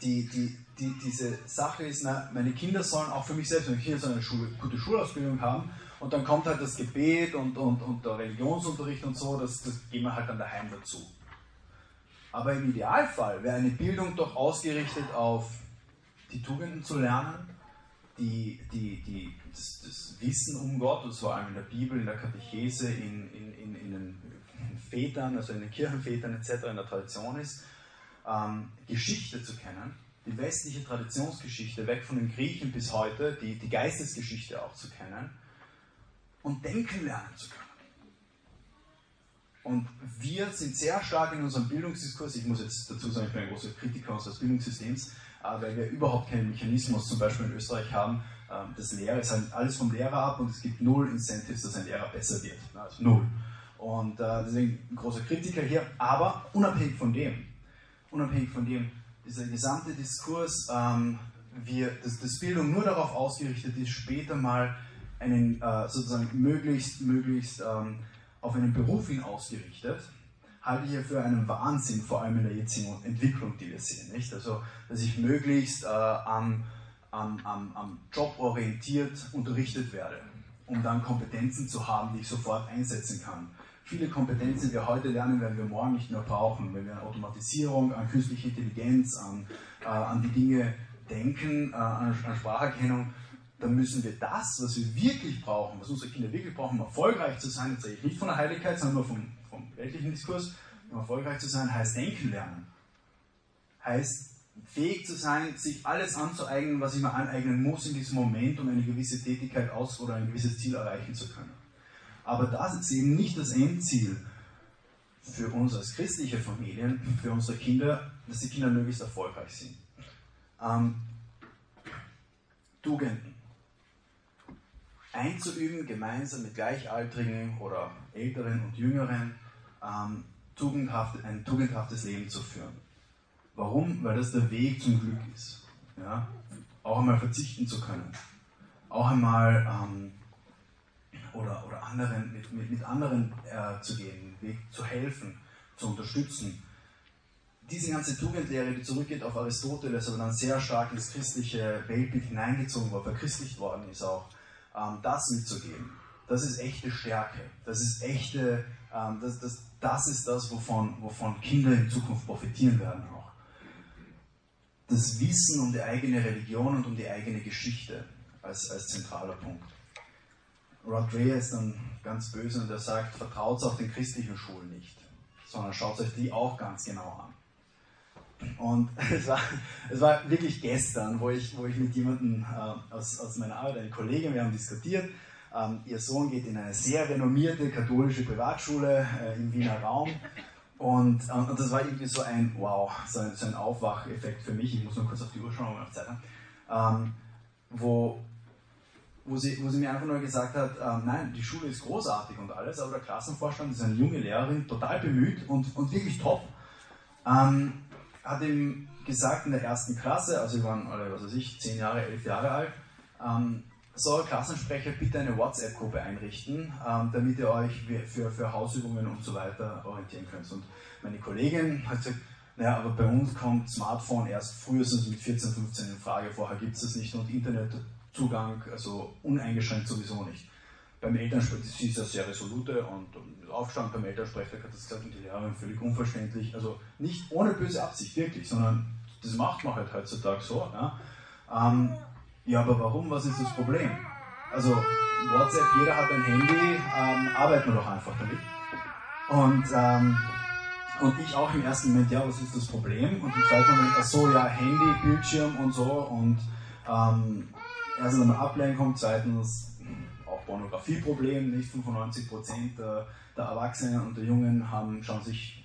die, die, die, diese Sache ist, na, meine Kinder sollen auch für mich selbst, meine Kinder sollen eine Schule, gute Schulausbildung haben und dann kommt halt das Gebet und, und, und der Religionsunterricht und so, das, das gehen wir halt dann daheim dazu. Aber im Idealfall wäre eine Bildung doch ausgerichtet auf die Tugenden zu lernen, die, die, die, das, das, Wissen um Gott, und vor allem in der Bibel, in der Katechese, in, in, in, in den Vätern, also in den Kirchenvätern etc., in der Tradition ist, ähm, Geschichte zu kennen, die westliche Traditionsgeschichte, weg von den Griechen bis heute, die, die Geistesgeschichte auch zu kennen und denken lernen zu können. Und wir sind sehr stark in unserem Bildungsdiskurs, ich muss jetzt dazu sagen, ich bin ein großer Kritiker unseres Bildungssystems, weil wir überhaupt keinen Mechanismus zum Beispiel in Österreich haben. Ähm, das Lehrer ist halt alles vom Lehrer ab und es gibt null Incentives, dass ein Lehrer besser wird. Also null. Und äh, deswegen ein großer Kritiker hier, aber unabhängig von dem, unabhängig von dem, dieser gesamte Diskurs, ähm, wir, dass, dass Bildung nur darauf ausgerichtet ist, später mal einen äh, sozusagen möglichst, möglichst ähm, auf einen Beruf hin ausgerichtet, halte ich ja für einen Wahnsinn, vor allem in der jetzigen Entwicklung, die wir sehen. Nicht? Also, dass ich möglichst äh, am, am, am, am Job orientiert unterrichtet werde, um dann Kompetenzen zu haben, die ich sofort einsetzen kann. Viele Kompetenzen, die wir heute lernen, werden wir morgen nicht mehr brauchen. Wenn wir an Automatisierung, an künstliche Intelligenz, an, äh, an die Dinge denken, äh, an, an Spracherkennung, dann müssen wir das, was wir wirklich brauchen, was unsere Kinder wirklich brauchen, um erfolgreich zu sein, jetzt rede ich nicht von der Heiligkeit, sondern nur vom vom weltlichen Diskurs, um erfolgreich zu sein, heißt denken lernen. Heißt fähig zu sein, sich alles anzueignen, was ich mir aneignen muss in diesem Moment, um eine gewisse Tätigkeit aus oder ein gewisses Ziel erreichen zu können. Aber das ist eben nicht das Endziel für uns als christliche Familien, für unsere Kinder, dass die Kinder möglichst erfolgreich sind. Ähm, Tugenden. Einzuüben, gemeinsam mit Gleichaltrigen oder Älteren und Jüngeren, ähm, tugendhaft, ein tugendhaftes Leben zu führen. Warum? Weil das der Weg zum Glück ist. Ja? Auch einmal verzichten zu können. Auch einmal ähm, oder, oder anderen, mit, mit, mit anderen äh, zu gehen, Weg zu helfen, zu unterstützen. Diese ganze Tugendlehre, die zurückgeht auf Aristoteles, aber dann sehr stark ins christliche Weltbild hineingezogen wurde, verchristlicht worden ist auch, das mitzugeben. Das ist echte Stärke. Das ist echte, ähm, das, das, das ist das, wovon, wovon Kinder in Zukunft profitieren werden auch. Das Wissen um die eigene Religion und um die eigene Geschichte als, als zentraler Punkt. Rod Ray ist dann ganz böse und er sagt, vertraut auch den christlichen Schulen nicht, sondern schaut euch die auch ganz genau an. Und *laughs* es war, es war wirklich gestern, wo ich, wo ich mit jemandem äh, aus, aus meiner Arbeit, eine Kollegin, wir haben diskutiert, ähm, ihr Sohn geht in eine sehr renommierte katholische Privatschule äh, im Wiener Raum. Und, äh, und das war irgendwie so ein, wow, so ein, so ein Aufwacheffekt für mich. Ich muss nur kurz auf die Uhr schauen, wir noch Zeit haben. Ähm, wo, wo, sie, wo sie mir einfach nur gesagt hat, ähm, nein, die Schule ist großartig und alles, aber der Klassenvorstand ist eine junge Lehrerin, total bemüht und, und wirklich top. Ähm, hat ihm gesagt in der ersten Klasse, also wir waren alle, was weiß ich, zehn Jahre, elf Jahre alt, ähm, soll Klassensprecher bitte eine WhatsApp-Gruppe einrichten, ähm, damit ihr euch für, für Hausübungen und so weiter orientieren könnt. Und meine Kollegin hat gesagt, naja, aber bei uns kommt Smartphone erst frühestens mit 14, 15 in Frage, vorher gibt es das nicht und Internetzugang, also uneingeschränkt sowieso nicht. Beim Elternsprecher, ist ja sehr resolute und, und Aufstand beim Elternsprecher hat das gesagt und die Lehrerin völlig unverständlich, also nicht ohne böse Absicht, wirklich, sondern das macht man halt heutzutage so. Ja. Ähm, ja, aber warum? Was ist das Problem? Also WhatsApp, jeder hat ein Handy, ähm, arbeiten wir doch einfach damit. Und, ähm, und ich auch im ersten Moment, ja, was ist das Problem? Und im zweiten Moment, ach so, ja, Handy, Bildschirm und so. Und ähm, erstens einmal Ablenkung, zweitens auch Pornografieproblem, nicht 95% der, der Erwachsenen und der Jungen haben, schauen sich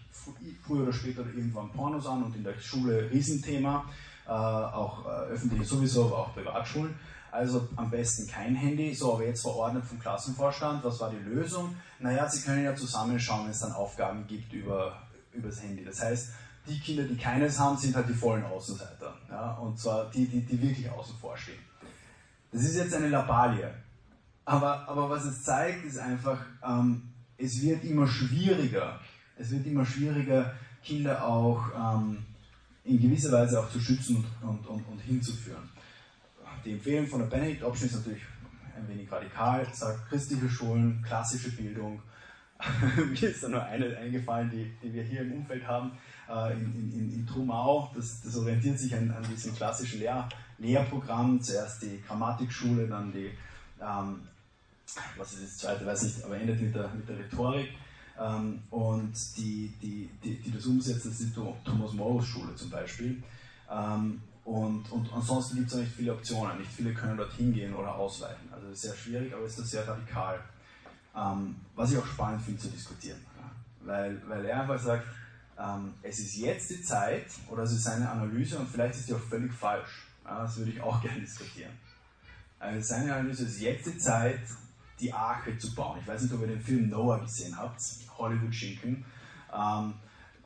früher oder später irgendwann Pornos an und in der Schule Riesenthema. Äh, auch äh, öffentliche sowieso, aber auch Privatschulen. Also am besten kein Handy. So, aber jetzt verordnet vom Klassenvorstand, was war die Lösung? Naja, Sie können ja zusammenschauen, wenn es dann Aufgaben gibt über, über das Handy. Das heißt, die Kinder, die keines haben, sind halt die vollen Außenseiter. Ja? Und zwar die, die, die wirklich außen vor stehen. Das ist jetzt eine Labalie. Aber, aber was es zeigt, ist einfach, ähm, es wird immer schwieriger. Es wird immer schwieriger, Kinder auch ähm, in gewisser Weise auch zu schützen und, und, und, hinzuführen. Die Empfehlung von der Benedict Option ist natürlich ein wenig radikal, sagt christliche Schulen, klassische Bildung. *laughs* Mir ist da nur eine eingefallen, die, die wir hier im Umfeld haben, äh, in, in, in Trumau. Das, das orientiert sich an, an diesem klassischen Lehr Lehrprogramm. Zuerst die Grammatikschule, dann die, ähm, was ist das zweite, weiß nicht, aber endet mit der, mit der Rhetorik. Ähm, und die, die, die, die das umsetzen, das ist die Thomas Morus Schule zum Beispiel. Ähm, und, und ansonsten gibt es nicht viele Optionen. Nicht viele können dorthin gehen oder ausweichen. Also das ist sehr schwierig, aber ist sehr radikal. Ähm, was ich auch spannend finde zu diskutieren. Weil, weil er einfach sagt, ähm, es ist jetzt die Zeit, oder es ist seine Analyse und vielleicht ist die auch völlig falsch. Ja, das würde ich auch *laughs* gerne diskutieren. Also seine Analyse ist jetzt die Zeit, die Arche zu bauen. Ich weiß nicht, ob ihr den Film Noah gesehen habt, Hollywood-Schinken. Ähm,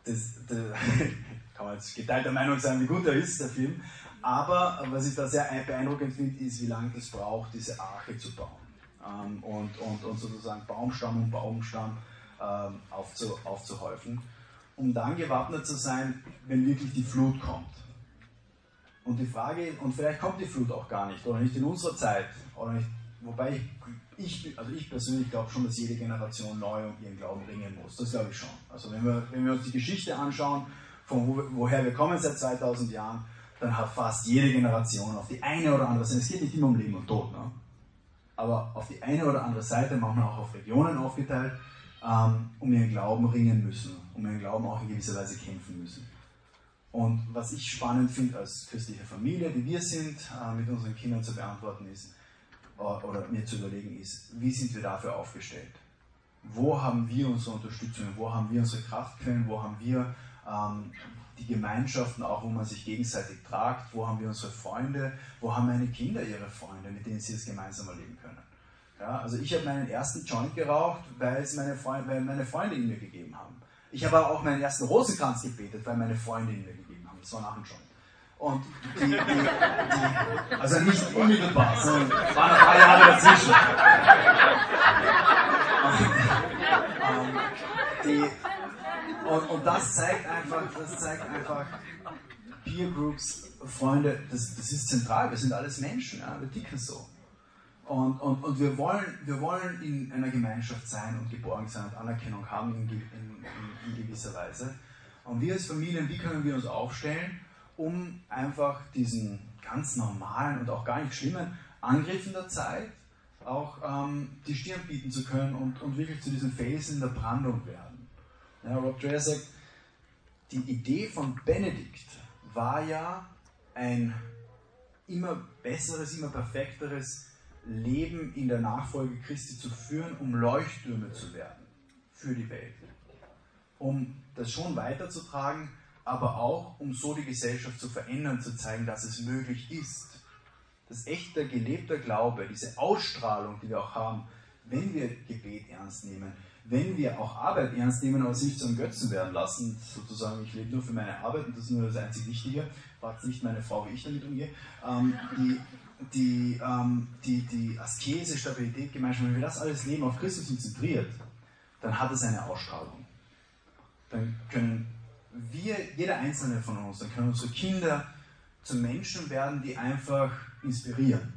das, das *laughs* kann man jetzt geteilter Meinung sein, wie gut er ist, der Film. Aber was ich da sehr beeindruckend finde, ist, wie lange es braucht, diese Arche zu bauen. Ähm, und, und, und sozusagen Baumstamm um Baumstamm ähm, aufzu, aufzuhäufen, um dann gewappnet zu sein, wenn wirklich die Flut kommt. Und die Frage, und vielleicht kommt die Flut auch gar nicht, oder nicht in unserer Zeit, oder nicht, wobei ich ich, also ich persönlich glaube schon, dass jede Generation neu um ihren Glauben ringen muss. Das glaube ich schon. Also wenn wir, wenn wir uns die Geschichte anschauen, von wo, woher wir kommen seit 2000 Jahren, dann hat fast jede Generation auf die eine oder andere Seite, es geht nicht immer um Leben und Tod, ne? aber auf die eine oder andere Seite, manchmal auch auf Regionen aufgeteilt, ähm, um ihren Glauben ringen müssen, um ihren Glauben auch in gewisser Weise kämpfen müssen. Und was ich spannend finde als christliche Familie, die wir sind, äh, mit unseren Kindern zu beantworten ist, oder mir zu überlegen ist, wie sind wir dafür aufgestellt? Wo haben wir unsere Unterstützung? Wo haben wir unsere Kraftquellen? Wo haben wir ähm, die Gemeinschaften auch, wo man sich gegenseitig tragt? Wo haben wir unsere Freunde? Wo haben meine Kinder ihre Freunde, mit denen sie es gemeinsam erleben können? Ja, also ich habe meinen ersten Joint geraucht, weil, es meine Freunde, weil meine Freunde ihn mir gegeben haben. Ich habe auch meinen ersten Rosenkranz gebetet, weil meine Freunde ihn mir gegeben haben. Das war nach dem Joint. Und die, die, die also nicht unmittelbar, sondern waren paar Jahre dazwischen. Und, ähm, die, und, und das zeigt einfach, das zeigt einfach, Peer Groups, Freunde, das, das ist zentral, wir sind alles Menschen, ja, wir ticken so. Und, und, und wir, wollen, wir wollen in einer Gemeinschaft sein und geborgen sein und Anerkennung haben in, in, in gewisser Weise. Und wir als Familien, wie können wir uns aufstellen, um einfach diesen ganz normalen und auch gar nicht schlimmen Angriffen der Zeit auch ähm, die Stirn bieten zu können und, und wirklich zu diesen Felsen der Brandung werden. Ja, Rob Dreher sagt, die Idee von Benedikt war ja ein immer besseres, immer perfekteres Leben in der Nachfolge Christi zu führen, um Leuchttürme zu werden für die Welt. Um das schon weiterzutragen, aber auch um so die Gesellschaft zu verändern, zu zeigen, dass es möglich ist. Dass echter, gelebter Glaube, diese Ausstrahlung, die wir auch haben, wenn wir Gebet ernst nehmen, wenn wir auch Arbeit ernst nehmen, aber es nicht zum Götzen werden lassen, sozusagen, ich lebe nur für meine Arbeit und das ist nur das einzig Wichtige, fragt nicht meine Frau, wie ich damit umgehe, ähm, die, die, ähm, die, die Askese, Stabilität, Gemeinschaft, wenn wir das alles leben, auf Christus konzentriert, dann hat es eine Ausstrahlung. Dann können wir, jeder einzelne von uns, dann können unsere Kinder zu Menschen werden, die einfach inspirieren,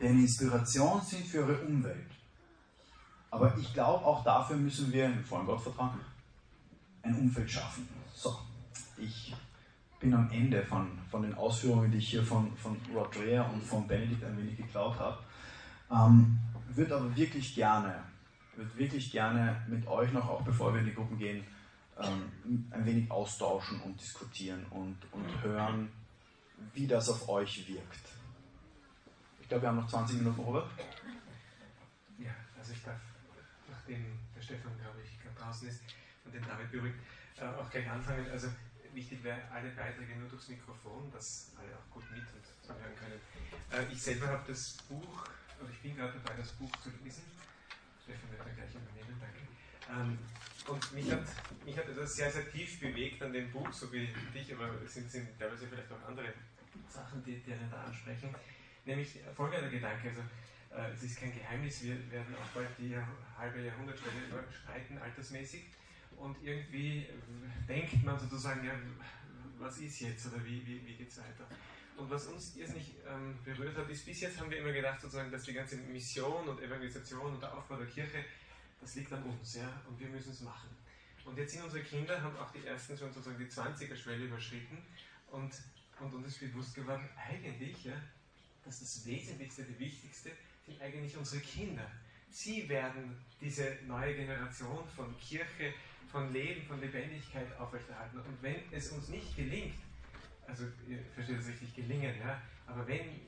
die eine Inspiration sind für ihre Umwelt. Aber ich glaube, auch dafür müssen wir, vor allem Gott vertrauen, ein Umfeld schaffen. So, ich bin am Ende von, von den Ausführungen, die ich hier von, von Rodrea und von Benedikt ein wenig geklaut habe. Ähm, würde aber wirklich gerne, würde wirklich gerne mit euch noch, auch bevor wir in die Gruppen gehen, ähm, ein wenig austauschen und diskutieren und, und hören, wie das auf euch wirkt. Ich glaube, wir haben noch 20 Minuten, Robert. Ja, also ich darf, nachdem der Stefan, glaube ich, gerade draußen ist und den David beruhigt, äh, auch gleich anfangen. Also wichtig wäre alle Beiträge nur durchs Mikrofon, dass alle auch gut mit und zuhören können. Äh, ich selber habe das Buch, oder ich bin gerade dabei, das Buch zu lesen. Stefan wird dann gleich übernehmen, danke. Ähm, und mich hat, mich hat das sehr, sehr tief bewegt an dem Buch, so wie dich, aber es sind, sind teilweise vielleicht auch andere Sachen, die, die einen da ansprechen. Nämlich folgender Gedanke, also äh, es ist kein Geheimnis, wir werden auch bald die halbe Jahrhundertschwelle überschreiten, altersmäßig. Und irgendwie denkt man sozusagen, ja, was ist jetzt oder wie, wie, wie geht es weiter? Und was uns irrsinnig ähm, berührt hat, ist, bis jetzt haben wir immer gedacht, sozusagen, dass die ganze Mission und Evangelisation und der Aufbau der Kirche das liegt an uns, ja, und wir müssen es machen. Und jetzt sind unsere Kinder, haben auch die ersten schon sozusagen die 20er-Schwelle überschritten und, und uns ist bewusst geworden, eigentlich, ja, dass das Wesentlichste, das Wichtigste sind eigentlich unsere Kinder. Sie werden diese neue Generation von Kirche, von Leben, von Lebendigkeit aufrechterhalten. Und wenn es uns nicht gelingt, also ihr versteht das richtig, gelingen, ja, aber wenn,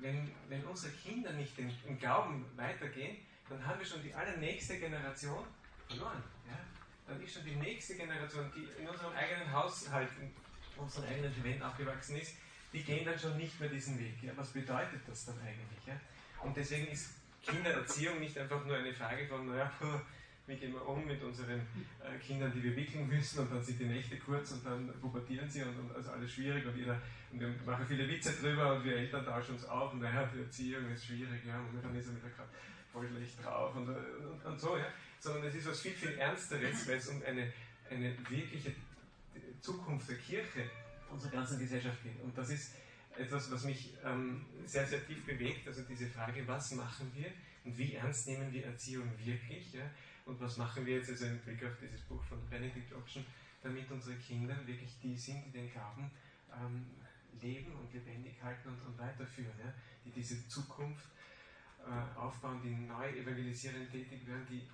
wenn, wenn unsere Kinder nicht im Glauben weitergehen, dann haben wir schon die allernächste Generation verloren. Ja? Dann ist schon die nächste Generation, die in unserem eigenen Haushalt, in unserem eigenen Event aufgewachsen ist, die gehen dann schon nicht mehr diesen Weg. Ja? Was bedeutet das dann eigentlich? Ja? Und deswegen ist Kindererziehung nicht einfach nur eine Frage von, naja, wie gehen wir um mit unseren äh, Kindern, die wir wickeln müssen und dann sind die Nächte kurz und dann pubertieren sie und, und also alles schwierig und, jeder, und wir machen viele Witze drüber und wir Eltern tauschen uns auf und naja, die Erziehung ist schwierig, ja, und dann ist er wieder gerade voll schlecht drauf und, und, und, so, ja. Sondern es ist was viel, viel Ernsteres, *laughs* weil es um eine, eine wirkliche Zukunft der Kirche unserer ganzen Gesellschaft geht. Und das ist etwas, was mich ähm, sehr, sehr tief bewegt, also diese Frage, was machen wir und wie ernst nehmen wir Erziehung wirklich, ja? und was machen wir jetzt, also im Blick auf dieses Buch von Benedict Option, damit unsere Kinder wirklich die sind, die den Glauben ähm, leben und lebendig halten und, und weiterführen, ja? die diese Zukunft äh, aufbauen, die neu evangelisierend tätig werden, die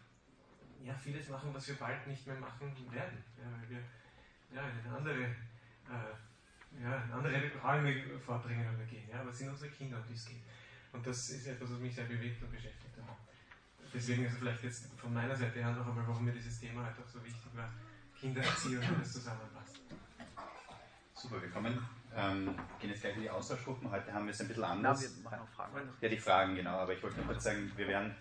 ja, vieles machen, was wir bald nicht mehr machen werden, ja, weil wir ja, in eine andere, äh, ja, in andere Räume vordringen oder gehen. Ja, aber es sind unsere Kinder, um die es geht. Und das ist etwas, was mich sehr bewegt und beschäftigt hat. Deswegen ist es vielleicht jetzt von meiner Seite her noch einmal, warum mir dieses Thema halt auch so wichtig war. Kindererziehung, wie das zusammenpasst. Super, wir kommen ähm, gehen jetzt gleich in die Austauschgruppen. Heute haben wir es ein bisschen anders. Ja, wir machen auch Fragen. Ja, die Fragen, genau. Aber ich wollte nur kurz sagen, wir werden,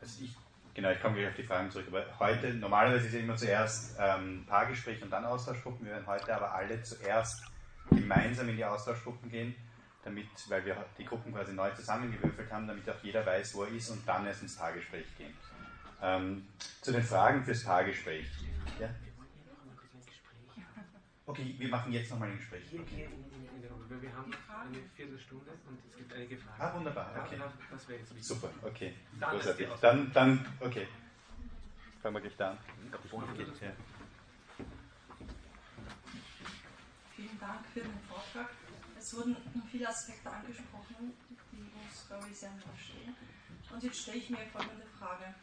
also ich, genau, ich komme gleich auf die Fragen zurück. Aber heute, normalerweise ist ja immer zuerst ähm, Paargespräch und dann Austauschgruppen. Wir werden heute aber alle zuerst gemeinsam in die Austauschgruppen gehen, damit, weil wir die Gruppen quasi neu zusammengewürfelt haben, damit auch jeder weiß, wo er ist und dann erst ins Tagesgespräch gehen. Ähm, zu den Fragen fürs Tagesgespräch. Ja? Okay, wir machen jetzt nochmal ein Gespräch. Okay. Wir haben eine Viertelstunde und es gibt einige Fragen. Ah, wunderbar, okay. Das wäre jetzt wichtig. Super, okay. Großartig. Dann, dann, okay. Fangen wir gleich da an. Ja. Vielen Dank für den Vortrag. Es wurden viele Aspekte angesprochen, die uns, glaube ich, sehr stehen. Und jetzt stelle ich mir folgende Frage.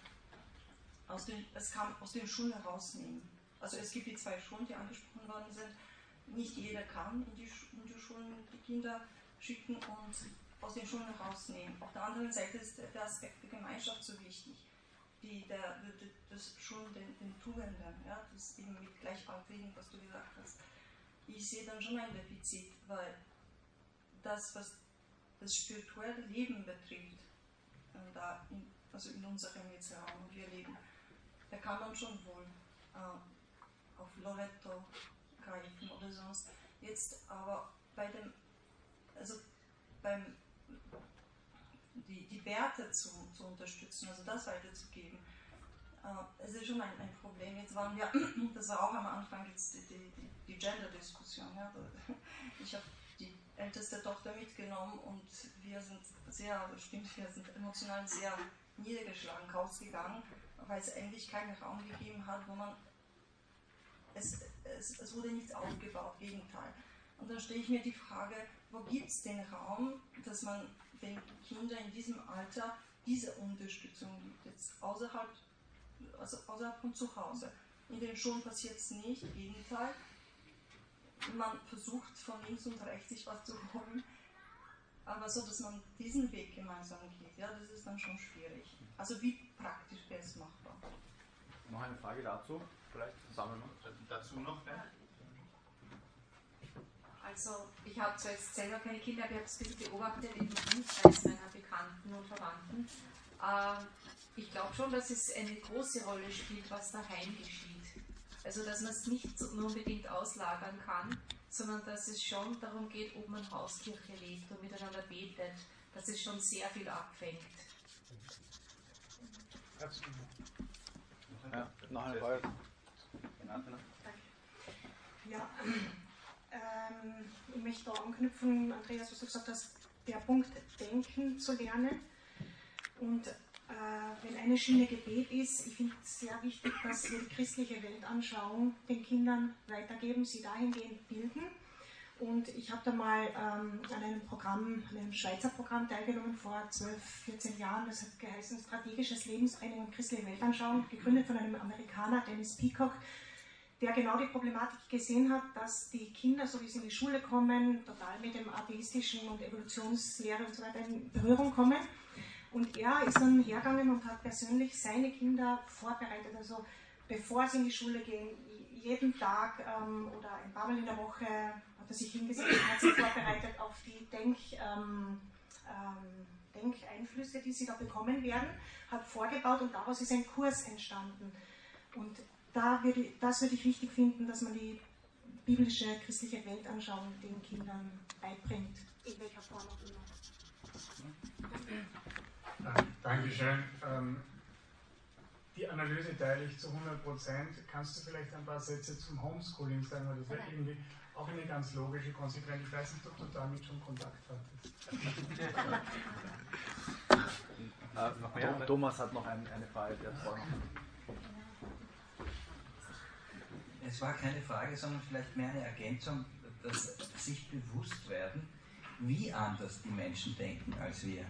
Aus den, es kam aus den Schulen herausnehmen. Also es gibt die zwei Schulen, die angesprochen worden sind. Nicht jeder kann in die, in die Schulen die Kinder schicken und aus den Schulen herausnehmen. Auf der anderen Seite ist der Aspekt der Gemeinschaft so wichtig. Die, der, das schon den, den Tugenden, ja, das eben mit Gleichaltrigen, was du gesagt hast. Ich sehe dann schon ein Defizit, weil das, was das spirituelle Leben betrifft, äh, da in, also in unserem Raum, wo wir leben, da kann man schon wohl äh, auf Loretto greifen oder sonst. Jetzt aber bei dem, also beim, die, die Werte zu, zu unterstützen, also das weiterzugeben, äh, es ist schon ein, ein Problem. Jetzt waren wir, *clears throat* das war auch am Anfang jetzt die, die, die Gender-Diskussion. Ja. *laughs* Ich habe die älteste Tochter mitgenommen und wir sind sehr, stimmt, wir sind emotional sehr niedergeschlagen rausgegangen, weil es endlich keinen Raum gegeben hat, wo man es, es, es wurde nichts aufgebaut, Gegenteil. Und dann stelle ich mir die Frage, wo gibt es den Raum, dass man den Kindern in diesem Alter diese Unterstützung gibt, jetzt außerhalb, also außerhalb von zu Hause. In den Schulen passiert es nicht, Gegenteil. Man versucht von links und rechts sich was zu holen, aber so, dass man diesen Weg gemeinsam geht, ja, das ist dann schon schwierig. Also wie praktisch wäre es machbar? Noch eine Frage dazu, vielleicht sammeln wir dazu noch. Ja? Also ich habe zwar jetzt selber keine Kinder, aber ich habe es ein bisschen beobachtet im Umkreis meiner Bekannten und Verwandten. Äh, ich glaube schon, dass es eine große Rolle spielt, was daheim geschieht. Also dass man es nicht unbedingt auslagern kann, sondern dass es schon darum geht, ob man Hauskirche lebt und miteinander betet, dass es schon sehr viel abfängt. Ja, noch eine Ja, ähm, ich möchte da anknüpfen, Andreas, was du gesagt hast, der Punkt Denken zu lernen. Und äh, wenn eine Schiene Gebet ist, ich finde es sehr wichtig, dass wir die christliche Weltanschauung den Kindern weitergeben, sie dahingehend bilden. Und ich habe da mal ähm, an einem Programm, an einem Schweizer Programm teilgenommen vor 12, 14 Jahren. Das hat geheißen Strategisches Lebenstraining und christliche Weltanschauung, gegründet von einem Amerikaner, Dennis Peacock, der genau die Problematik gesehen hat, dass die Kinder, so wie sie in die Schule kommen, total mit dem atheistischen und Evolutionslehre und so weiter in Berührung kommen und er ist dann hergegangen und hat persönlich seine Kinder vorbereitet. Also bevor sie in die Schule gehen, jeden Tag ähm, oder ein paar Mal in der Woche hat er sich hingesetzt und hat sich vorbereitet auf die Denk, ähm, ähm, Denkeinflüsse, die sie da bekommen werden, hat vorgebaut und daraus ist ein Kurs entstanden. Und da würde, das würde ich wichtig finden, dass man die biblische christliche Weltanschauung den Kindern beibringt, in welcher Form auch immer. Dankeschön. Ähm, die Analyse teile ich zu 100 Prozent. Kannst du vielleicht ein paar Sätze zum Homeschooling sagen? Weil das wäre irgendwie auch eine ganz logische Konsequenz. Ich weiß nicht, ob du damit schon Kontakt hattest. äh, Thomas hat noch ein, eine Frage. Der es war keine Frage, sondern vielleicht mehr eine Ergänzung, dass sich bewusst werden, wie anders die Menschen denken als wir.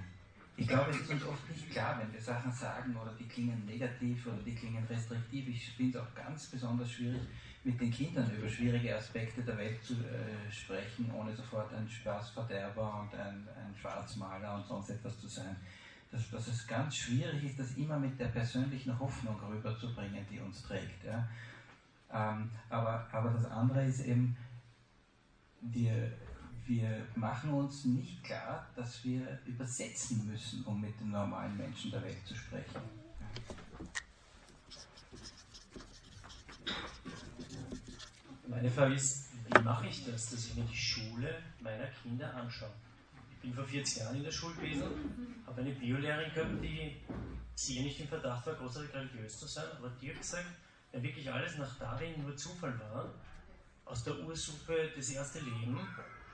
Ich glaube, es ist uns oft nicht klar, wenn wir Sachen sagen oder die klingen negativ oder die klingen restriktiv. Ich finde es auch ganz besonders schwierig, mit den Kindern über schwierige Aspekte der Welt zu äh, sprechen, ohne sofort ein Spaßverderber und ein, ein Schwarzmaler und sonst etwas zu sein. Dass, dass es ganz schwierig ist, das immer mit der persönlichen Hoffnung rüberzubringen, die uns trägt. Ja. Ähm, aber, aber das andere ist eben, wir, wir machen uns nicht klar, dass wir übersetzen müssen, um mit den normalen Menschen der Welt zu sprechen. Meine Frage ist, wie mache ich das, dass ich mir die Schule meiner Kinder anschaue. Ich bin vor 40 Jahren in der Schule gewesen, habe eine Biolehrerin gehabt, die sicher nicht im Verdacht war, großartig religiös zu sein, aber die hat gesagt, wenn wirklich alles nach Darwin nur Zufall war, aus der Ursuppe das erste Leben,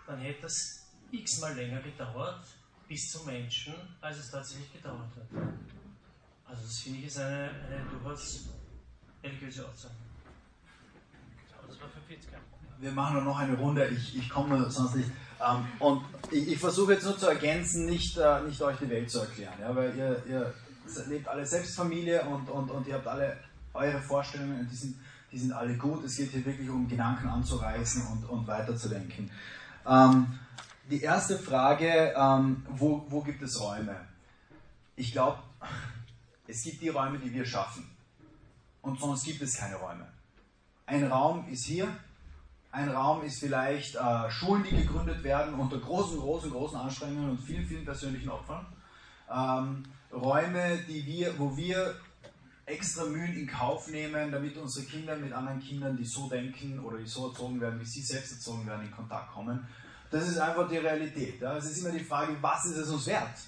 dann hätte das x-mal länger gedauert bis zum Menschen, als es tatsächlich gedauert hat. Also das finde ich ist eine, eine durchaus religiöse Aussage. das war für 40 Wir machen noch eine Runde, ich, ich komme sonst nicht. Ähm, und ich, ich versuche jetzt nur zu ergänzen, nicht, äh, nicht euch die Welt zu erklären, ja, weil ihr, ihr lebt alle selbst Familie und, und, und ihr habt alle eure Vorstellungen die sind, die sind alle gut. Es geht hier wirklich um Gedanken anzureißen und, und weiterzudenken. Ähm, die erste Frage, ähm, wo, wo gibt es Räume? Ich glaube, es gibt die Räume, die wir schaffen. Und sonst gibt es keine Räume. Ein Raum ist hier, ein Raum ist vielleicht äh, Schulen, die gegründet werden unter großen, großen, großen Anstrengungen und vielen, vielen persönlichen Opfern. Ähm, Räume, die wir, wo wir extra Mühen in Kauf nehmen, damit unsere Kinder mit anderen Kindern, die so denken oder die so erzogen werden, wie sie selbst erzogen werden, in Kontakt kommen. Das ist einfach die Realität. Ja. Es ist immer die Frage, was ist es uns wert?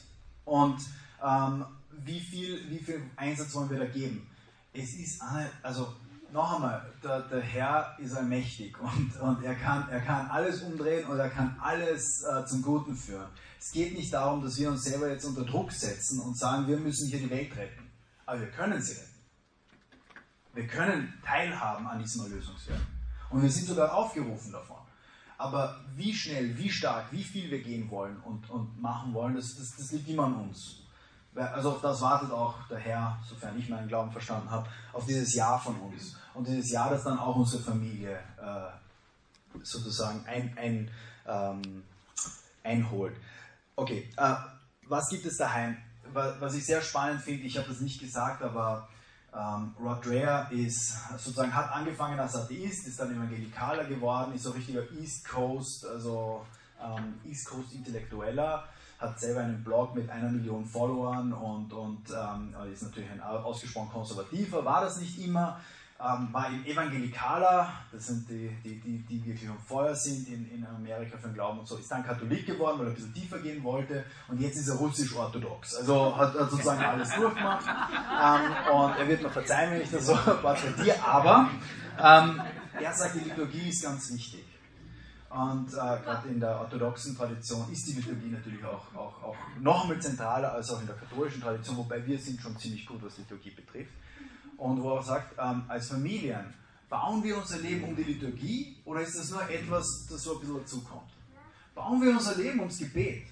Und ähm, wie, viel, wie viel Einsatz wollen wir da geben? Es ist, also noch einmal, der, der Herr ist allmächtig und, und er, kann, er kann alles umdrehen und er kann alles äh, zum Guten führen. Es geht nicht darum, dass wir uns selber jetzt unter Druck setzen und sagen, wir müssen hier die Welt retten. Aber wir können sie retten. Wir können teilhaben an diesem Erlösungswerk. Und wir sind sogar aufgerufen davon. Aber wie schnell, wie stark, wie viel wir gehen wollen und, und machen wollen, das, das, das liegt immer an uns. Also auf das wartet auch der Herr, sofern ich meinen Glauben verstanden habe, auf dieses Ja von uns. Und dieses Ja, das dann auch unsere Familie äh, sozusagen ein, ein, ähm, einholt. Okay, äh, was gibt es daheim? Was ich sehr spannend finde, ich habe das nicht gesagt, aber ähm, Rod Dreher ist sozusagen hat angefangen als Atheist, ist dann Evangelikaler geworden, ist so richtiger East Coast, also ähm, East Coast Intellektueller, hat selber einen Blog mit einer Million Followern und, und ähm, ist natürlich ein ausgesprochen konservativer, war das nicht immer, ähm, war im Evangelikaler, das sind die, die, die, die wirklich am Feuer sind in, in Amerika für den Glauben und so, ist dann Katholik geworden, weil er ein bisschen tiefer gehen wollte. Und jetzt ist er russisch-orthodox. Also hat, hat sozusagen alles durchgemacht. Ähm, und er wird mir verzeihen, wenn ich das so *laughs* porträtiere, aber ähm, er sagt, die Liturgie ist ganz wichtig. Und äh, gerade in der orthodoxen Tradition ist die Liturgie natürlich auch, auch, auch noch einmal zentraler als auch in der katholischen Tradition, wobei wir sind schon ziemlich gut, was Liturgie betrifft und wo er sagt, ähm, als Familien, bauen wir unser Leben um die Liturgie oder ist das nur etwas, das so ein bisschen dazukommt? Bauen wir unser Leben ums Gebet?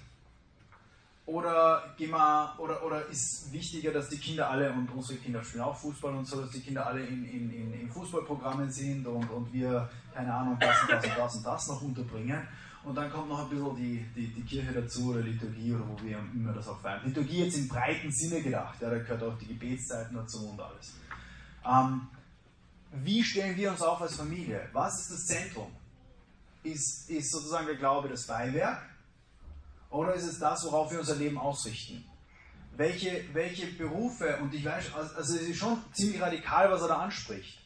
Oder, gehen wir, oder, oder ist wichtiger, dass die Kinder alle, und unsere Kinder spielen auch Fußball und so, dass die Kinder alle in, in, in, in Fußballprogrammen sind und, und wir, keine Ahnung, das und das und das und das noch unterbringen? Und dann kommt noch ein bisschen die, die, die Kirche dazu oder Liturgie oder wo wir immer das auch feiern. Liturgie jetzt im breiten Sinne gedacht, ja, da gehört auch die Gebetszeiten dazu und alles. Ähm, wie stellen wir uns auf als Familie? Was ist das Zentrum? Ist, ist sozusagen der Glaube das Beiwerk? Oder ist es das, worauf wir unser Leben ausrichten? Welche, welche Berufe, und ich weiß, also es ist schon ziemlich radikal, was er da anspricht.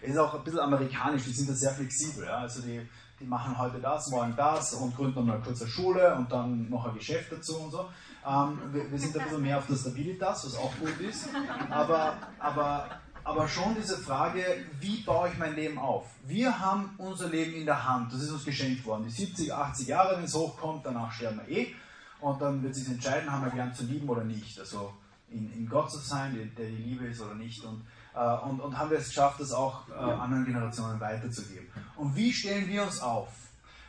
Es ist auch ein bisschen amerikanisch, die sind da sehr flexibel. Ja? Also die, die machen heute das, morgen das und gründen dann eine kurze Schule und dann noch ein Geschäft dazu und so. Ähm, wir, wir, sind ein bisschen mehr auf der Stabilitas, was auch gut ist. Aber, aber aber schon diese Frage, wie baue ich mein Leben auf? Wir haben unser Leben in der Hand, das ist uns geschenkt worden. Die 70, 80 Jahre, wenn es hochkommt, danach sterben wir eh. Und dann wird sich entscheiden, haben wir gern zu lieben oder nicht. Also in, in Gott zu sein, der, die Liebe ist oder nicht. Und, äh, und, und haben wir es geschafft, das auch äh, anderen Generationen weiterzugeben. Und wie stellen wir uns auf?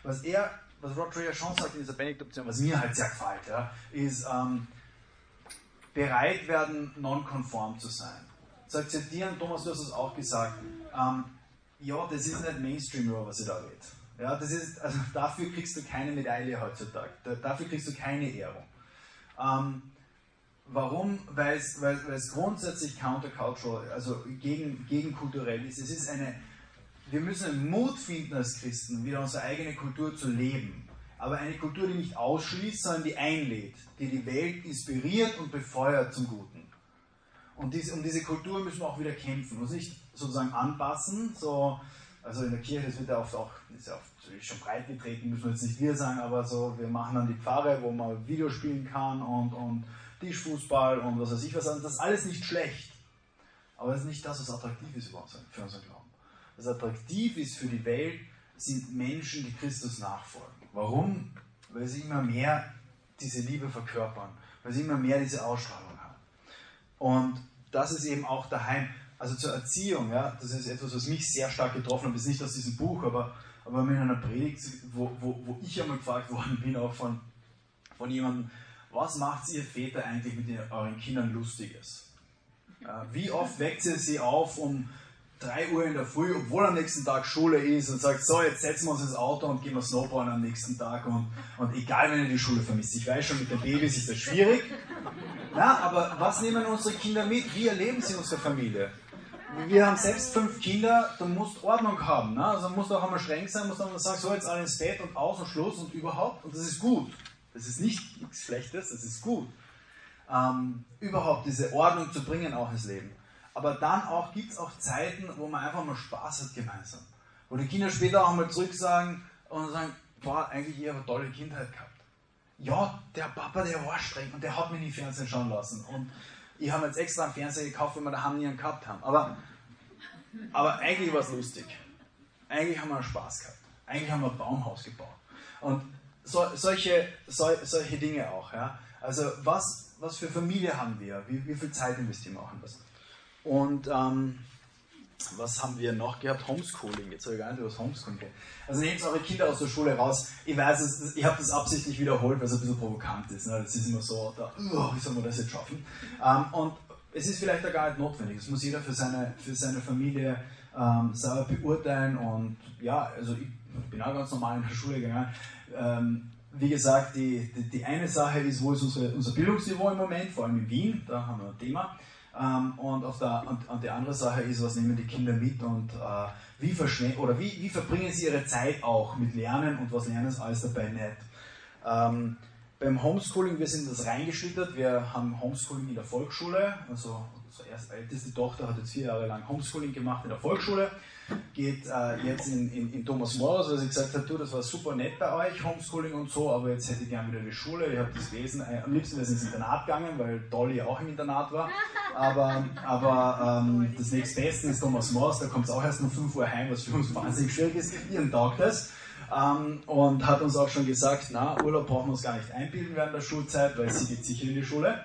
Was er, was Rod Dreher schon sagt in dieser Benedikt-Option, was mir halt sehr gefällt, ja, ist ähm, bereit werden, nonkonform zu sein zu akzeptieren, Thomas, du hast es auch gesagt, ähm, ja, das ist nicht Mainstream, was ich da rede. Ja, das ist, also *laughs* dafür kriegst du keine Medaille heutzutage, da, dafür kriegst du keine Ehrung. Ähm, warum? Weil es, grundsätzlich countercultural, also gegen, gegenkulturell ist. Es ist eine, wir müssen Mut finden als Christen, wieder unsere eigene Kultur zu leben. Aber eine Kultur, die nicht ausschließt, sondern die einlädt, die die Welt inspiriert und befeuert zum Guten. Und dies, um diese Kultur müssen wir auch wieder kämpfen. Uns nicht sozusagen anpassen, so Also in der Kirche, das wird ja oft auch, ist ja oft schon breit getreten, müssen wir jetzt nicht wir sagen, aber so, wir machen dann die Pfarre, wo man Video spielen kann und, und Tischfußball und was weiß ich was. Das ist alles nicht schlecht. Aber das ist nicht das, was attraktiv ist für unseren Glauben. Was attraktiv ist für die Welt, sind Menschen, die Christus nachfolgen. Warum? Weil sie immer mehr diese Liebe verkörpern, weil sie immer mehr diese Ausstrahlung. Und das ist eben auch daheim. Also zur Erziehung, ja, das ist etwas, was mich sehr stark getroffen hat. Ist nicht aus diesem Buch, aber, aber in einer Predigt, wo, wo, wo ich einmal gefragt worden bin, auch von, von jemandem, was macht ihr Väter eigentlich mit euren Kindern Lustiges? Wie oft weckt ihr sie auf um 3 Uhr in der Früh, obwohl am nächsten Tag Schule ist und sagt, so, jetzt setzen wir uns ins Auto und gehen wir Snowboarden am nächsten Tag und, und egal, wenn ihr die Schule vermisst. Ich weiß schon, mit den Babys ist das schwierig. Ja, aber was nehmen unsere Kinder mit? Wie erleben sie unsere Familie? Wir haben selbst fünf Kinder, du musst Ordnung haben. Ne? Also musst du auch einmal streng sein, musst dann sagen, so jetzt alle ins Bett und aus und Schluss und überhaupt. Und das ist gut. Das ist nicht nichts Schlechtes, das ist gut. Ähm, überhaupt diese Ordnung zu bringen auch ins Leben. Aber dann auch gibt es auch Zeiten, wo man einfach mal Spaß hat gemeinsam. Wo die Kinder später auch mal zurück sagen und sagen, boah, eigentlich ich habe eine tolle Kindheit gehabt. Ja, der Papa, der war streng und der hat mich nie Fernsehen schauen lassen. Und ich habe jetzt extra einen Fernseher gekauft, weil wir daheim nie einen gehabt haben. Aber, aber eigentlich war es lustig. Eigentlich haben wir Spaß gehabt. Eigentlich haben wir ein Baumhaus gebaut. Und so, solche, so, solche Dinge auch. Ja? Also was, was für Familie haben wir? Wie, wie viel Zeit investieren wir auch in das? Und ähm, was haben wir noch gehabt? Homeschooling. Jetzt habe ich gar nicht über das Homeschooling geredet. Also nehmt eure Kinder aus der Schule raus. Ich weiß, ich habe das absichtlich wiederholt, weil es ein bisschen provokant ist. Ne? Das ist immer so, da, oh, wie soll man das jetzt schaffen? Ähm, und es ist vielleicht auch gar nicht notwendig. Das muss jeder für seine, für seine Familie ähm, selber beurteilen. Und ja, also ich bin auch ganz normal in der Schule gegangen. Ähm, wie gesagt, die, die, die, eine Sache ist, wo ist unsere, unser Bildungsniveau im Moment, vor allem in Wien, da haben wir ein Thema. Ähm, und, auf der, und, und, die andere Sache ist, was nehmen die Kinder mit und äh, wie, oder wie, wie verbringen sie ihre Zeit auch mit Lernen und was lernen sie alles dabei nicht. Ähm, beim Homeschooling, wir sind das reingeschlittert, wir haben Homeschooling in der Volksschule, also unsere erste älteste Tochter hat jetzt vier Jahre lang Homeschooling gemacht in der Volksschule geht äh, jetzt in, in, in Thomas Morris, weil sie gesagt hat, du, das war super nett bei euch, Homeschooling und so, aber jetzt hätte ich gerne wieder die Schule, ich habe das Wesen, äh, am liebsten wäre es ins Internat gegangen, weil Dolly auch im Internat war, aber, aber ähm, das nächstbeste ist Thomas Morris, da kommt es auch erst um 5 Uhr heim, was für uns wahnsinnig schwierig ist, ihren taugt das. Ähm, und hat uns auch schon gesagt, na, Urlaub brauchen wir uns gar nicht einbilden während der Schulzeit, weil sie geht sicher in die Schule.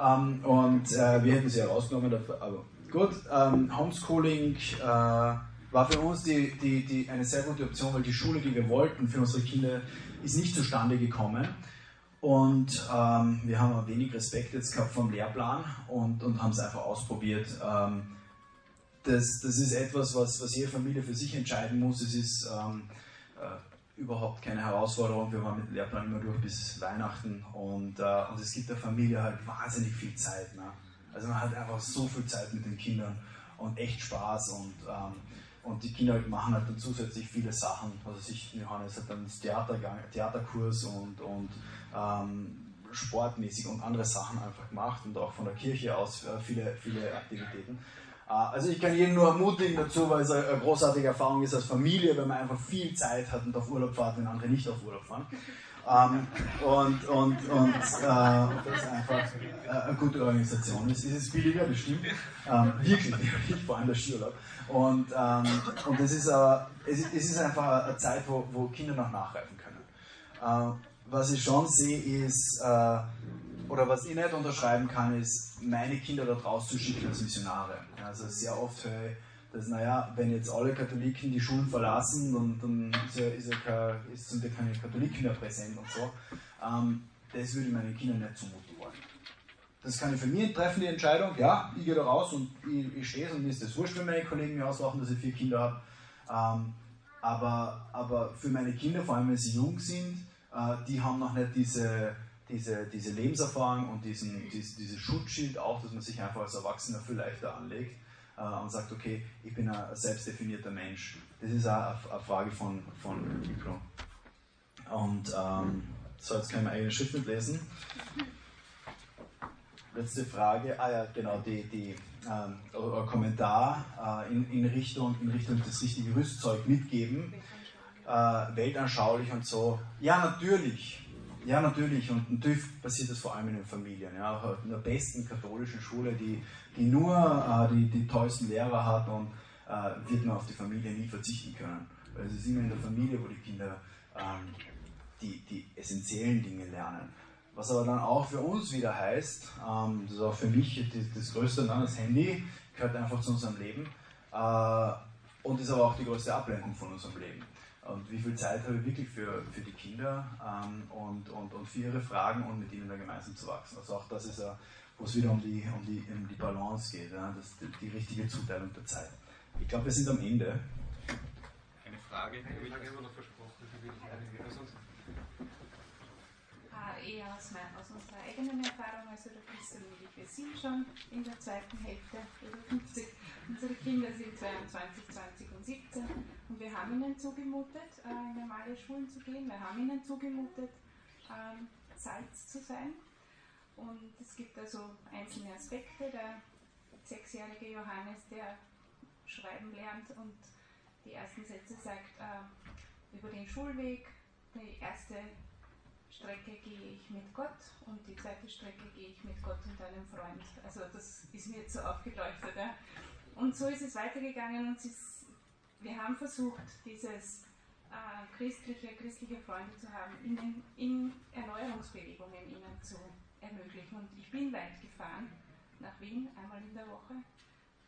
Ähm, und äh, wir hätten sie herausgenommen, aber gut. Ähm, Homeschooling, äh, war für uns die, die, die eine sehr gute Option, weil die Schule, die wir wollten für unsere Kinder, ist nicht zustande gekommen. Und ähm, wir haben ein wenig Respekt jetzt gehabt vom Lehrplan und, und haben es einfach ausprobiert. Ähm, das, das ist etwas, was, was jede Familie für sich entscheiden muss. Es ist ähm, äh, überhaupt keine Herausforderung. Wir waren mit dem Lehrplan immer durch bis Weihnachten und, äh, und es gibt der Familie halt wahnsinnig viel Zeit. Ne? Also man hat einfach so viel Zeit mit den Kindern und echt Spaß und ähm, und die Kinder machen halt dann zusätzlich viele Sachen. Also sich, Johannes hat dann das Theater, Theaterkurs und, und ähm, sportmäßig und andere Sachen einfach gemacht und auch von der Kirche aus äh, viele, viele Aktivitäten. Äh, also ich kann jeden nur ermutigen dazu, weil es eine großartige Erfahrung ist als Familie, wenn man einfach viel Zeit hat und auf Urlaub fährt, wenn andere nicht auf Urlaub fahren. Ähm, und und, und äh, das einfach äh, eine gute Organisation ist. Es ist billiger, das stimmt. Ähm, wirklich, wirklich, vor allem der Skiurlaub. Und, ähm, und es, ist, äh, es, es, ist einfach eine Zeit, wo, wo Kinder noch nachreifen können. Äh, was ich schon sehe, ist, äh, oder was ich nicht unterschreiben kann, ist, meine Kinder da draußen zu schicken als Missionare. Also sehr oft höre ich, dass, naja, wenn jetzt alle Katholiken die Schulen verlassen, dann, dann ist ja, ist ja kein, ist, sind ja keine Katholiken mehr präsent und so. Ähm, das würde ich meinen Kindern nicht zumuten. Das kann ich für mich treffen, die Entscheidung. Ja, ich gehe da raus und ich, ich stehe es und mir ist das wurscht, wenn meine Kollegen mir ausmachen, dass ich vier Kinder habe. Ähm, aber, aber für meine Kinder, vor allem wenn sie jung sind, äh, die haben noch nicht diese, diese, diese Lebenserfahrung und diesen, dieses, dieses Schutzschild auch, dass man sich einfach als Erwachsener viel leichter anlegt äh, und sagt, okay, ich bin ein selbstdefinierter Mensch. Das ist auch eine Frage von, von Entwicklung. Und ähm, so, jetzt können wir eigene Schrift mitlesen. Letzte Frage. Ah ja, genau, die, die ähm, Kommentar äh, in, in, Richtung, in Richtung das richtige Rüstzeug mitgeben. Äh, weltanschaulich und so. Ja, natürlich. Ja, natürlich. Und natürlich passiert das vor allem in den Familien. Ja. In der besten katholischen Schule, die, die nur äh, die, die tollsten Lehrer hat und äh, wird man auf die Familie nie verzichten können. Weil es ist immer in der Familie, wo die Kinder ähm, die, die essentiellen Dinge lernen. Was aber dann auch für uns wieder heißt, ähm, das ist auch für mich das, Größte, dann das Handy gehört einfach zu unserem Leben äh, und ist aber auch die größte Ablenkung von unserem Leben. Und wie viel Zeit habe ich wirklich für, für die Kinder ähm, und, und, und für ihre Fragen und mit ihnen da gemeinsam zu wachsen. Also auch das ist, ja, wo es wieder um die, um die, um die Balance geht, ja, das, die, die richtige Zuteilung der Zeit. Ich glaube, wir sind am Ende. Eine Frage, die habe ich immer noch versprochen, die will ich eher aus, aus unserer eigenen Erfahrung, also der Christel und ich, wir sind schon in der zweiten Hälfte über 50. Unsere Kinder sind 22, 20 und 17 und wir haben ihnen zugemutet, äh, in normale Schulen zu gehen. Wir haben ihnen zugemutet, ähm, Salz zu sein. Und es gibt also einzelne Aspekte. Der sechsjährige Johannes, der schreiben lernt und die ersten Sätze sagt äh, über den Schulweg. Die erste Strecke gehe ich mit Gott und die zweite Strecke gehe ich mit Gott und einem Freund. Also das ist mir jetzt so aufgeleuchtet. Ja. Und so ist es weitergegangen und ist, wir haben versucht, dieses äh, christliche, christliche Freunde zu haben, in, in Erneuerungsbewegungen ihnen zu ermöglichen. Und ich bin weit gefahren, nach Wien, einmal in der Woche,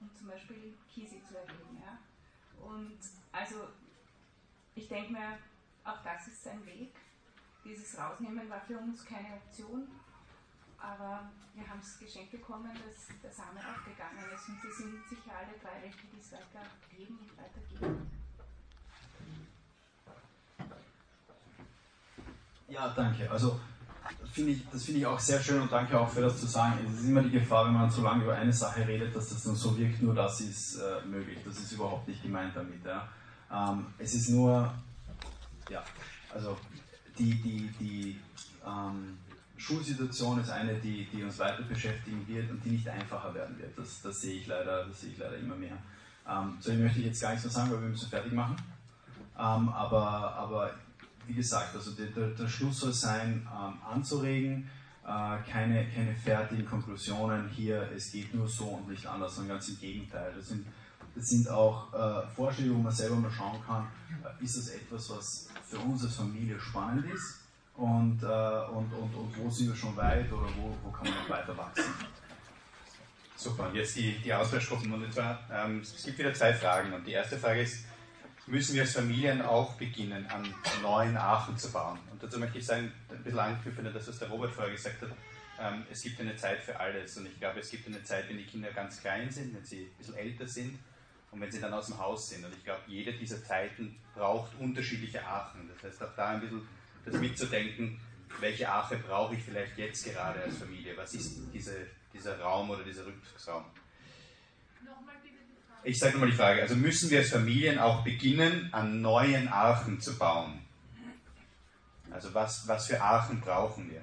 um zum Beispiel Kisi zu erleben. Ja. Und also ich denke mir, auch das ist sein Weg dieses Rausnehmen war für uns keine Option, aber wir haben es geschenkt bekommen, dass der Same aufgegangen ist und sie sind sicher alle drei welche, die es weitergeben und weitergeben. Ja, danke. Also das finde ich auch sehr schön und danke auch für das zu sagen. Es ist immer die Gefahr, wenn man zu lange über eine Sache redet, dass das dann so wirkt, nur das ist äh, möglich. Das ist überhaupt nicht gemeint damit. Ja. Ähm, es ist nur, ja, also die, die, die ähm, Schulsituation ist eine, die, die uns weiter beschäftigen wird und die nicht einfacher werden wird. Das, das sehe ich leider, das sehe ich leider immer mehr. Ähm, so möchte ich jetzt gar nicht so sagen, weil wir müssen fertig machen. Ähm, aber, aber wie gesagt, also der, der, der Schluss soll sein, ähm, anzuregen, äh, keine, keine fertigen Konklusionen hier, es geht nur so und nicht anders, sondern ganz im Gegenteil. Das sind, das sind auch äh, Vorschläge, wo man selber mal schauen kann, äh, ist das etwas, was für uns als Familie spannend ist und, äh, und, und, und wo sind wir schon weit oder wo, wo kann man noch weiter wachsen. Super, und jetzt die, die Austauschgruppen. Und zwar, ähm, es gibt wieder zwei Fragen. Und die erste Frage ist, müssen wir als Familien auch beginnen, an neuen Aachen zu bauen? Und dazu möchte ich sagen, ein bisschen anknüpfen an das, was der Robert vorher gesagt hat. Ähm, es gibt eine Zeit für alles. Und ich glaube, es gibt eine Zeit, wenn die Kinder ganz klein sind, wenn sie ein bisschen älter sind und wenn sie dann aus dem Haus sind. Und ich glaube, jede dieser Zeiten braucht unterschiedliche Aachen. Das heißt, auch da ein bisschen das mitzudenken, welche Ache brauche ich vielleicht jetzt gerade als Familie? Was ist diese, dieser Raum oder dieser Rückzugsraum? Ich sage nochmal die Frage, also müssen wir als Familien auch beginnen, an neuen Archen zu bauen? Also was, was für Archen brauchen wir?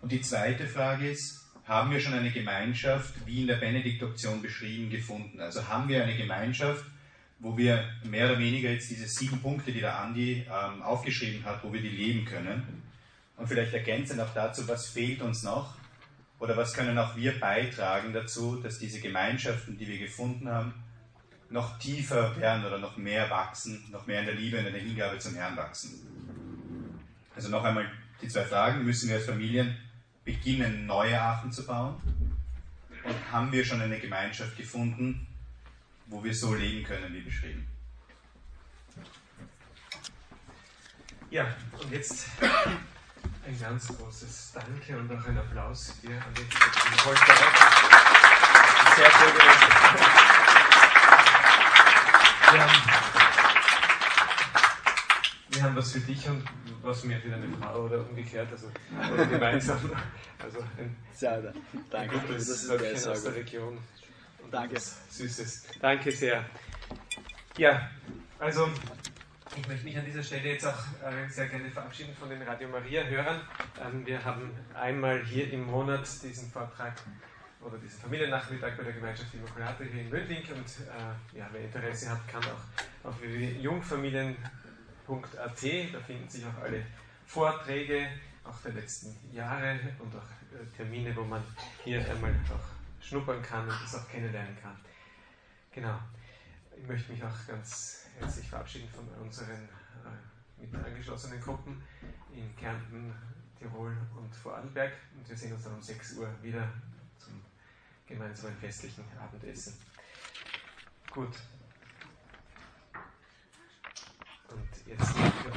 Und die zweite Frage ist, haben wir schon eine Gemeinschaft, wie in der Benediktoption beschrieben, gefunden. Also haben wir eine Gemeinschaft, wo wir mehr oder weniger jetzt diese sieben Punkte, die der Andi ähm, aufgeschrieben hat, wo wir die leben können. Und vielleicht ergänzend auch dazu, was fehlt uns noch oder was können auch wir beitragen dazu, dass diese Gemeinschaften, die wir gefunden haben, noch tiefer werden oder noch mehr wachsen, noch mehr in der Liebe und in der Hingabe zum Herrn wachsen. Also noch einmal die zwei Fragen. Müssen wir als Familien beginnen, neue Aachen zu bauen? Und haben wir schon eine Gemeinschaft gefunden, wo wir so leben können, wie beschrieben? Ja, und jetzt *coughs* ein ganz großes Danke und auch ein Applaus hier an den Polsterberg. Sehr, sehr gut. Wir haben, wir haben was für dich und was mehr für deine Frau oder umgekehrt, also oder gemeinsam. *laughs* Also ein, sehr, danke. ein gutes das ist aus der Region. Und danke. Süßes. Danke sehr. Ja, also Ich möchte mich an dieser Stelle jetzt auch äh, sehr gerne verabschieden von den Radio Maria-Hörern. Ähm, wir haben einmal hier im Monat diesen Vortrag oder diesen Familiennachmittag bei der Gemeinschaft Immaculate hier in Mödling und äh, ja, wer Interesse hat, kann auch auf www.jungfamilien.at, da finden sich auch alle Vorträge, auch der letzten Jahre und auch äh, Termine, wo man hier einmal auch schnuppern kann und das auch kennenlernen kann. Genau. Ich möchte mich auch ganz herzlich verabschieden von unseren äh, mit angeschlossenen Gruppen in Kärnten, Tirol und Vorarlberg. Und wir sehen uns dann um 6 Uhr wieder zum gemeinsamen festlichen Abendessen. Gut. Yes.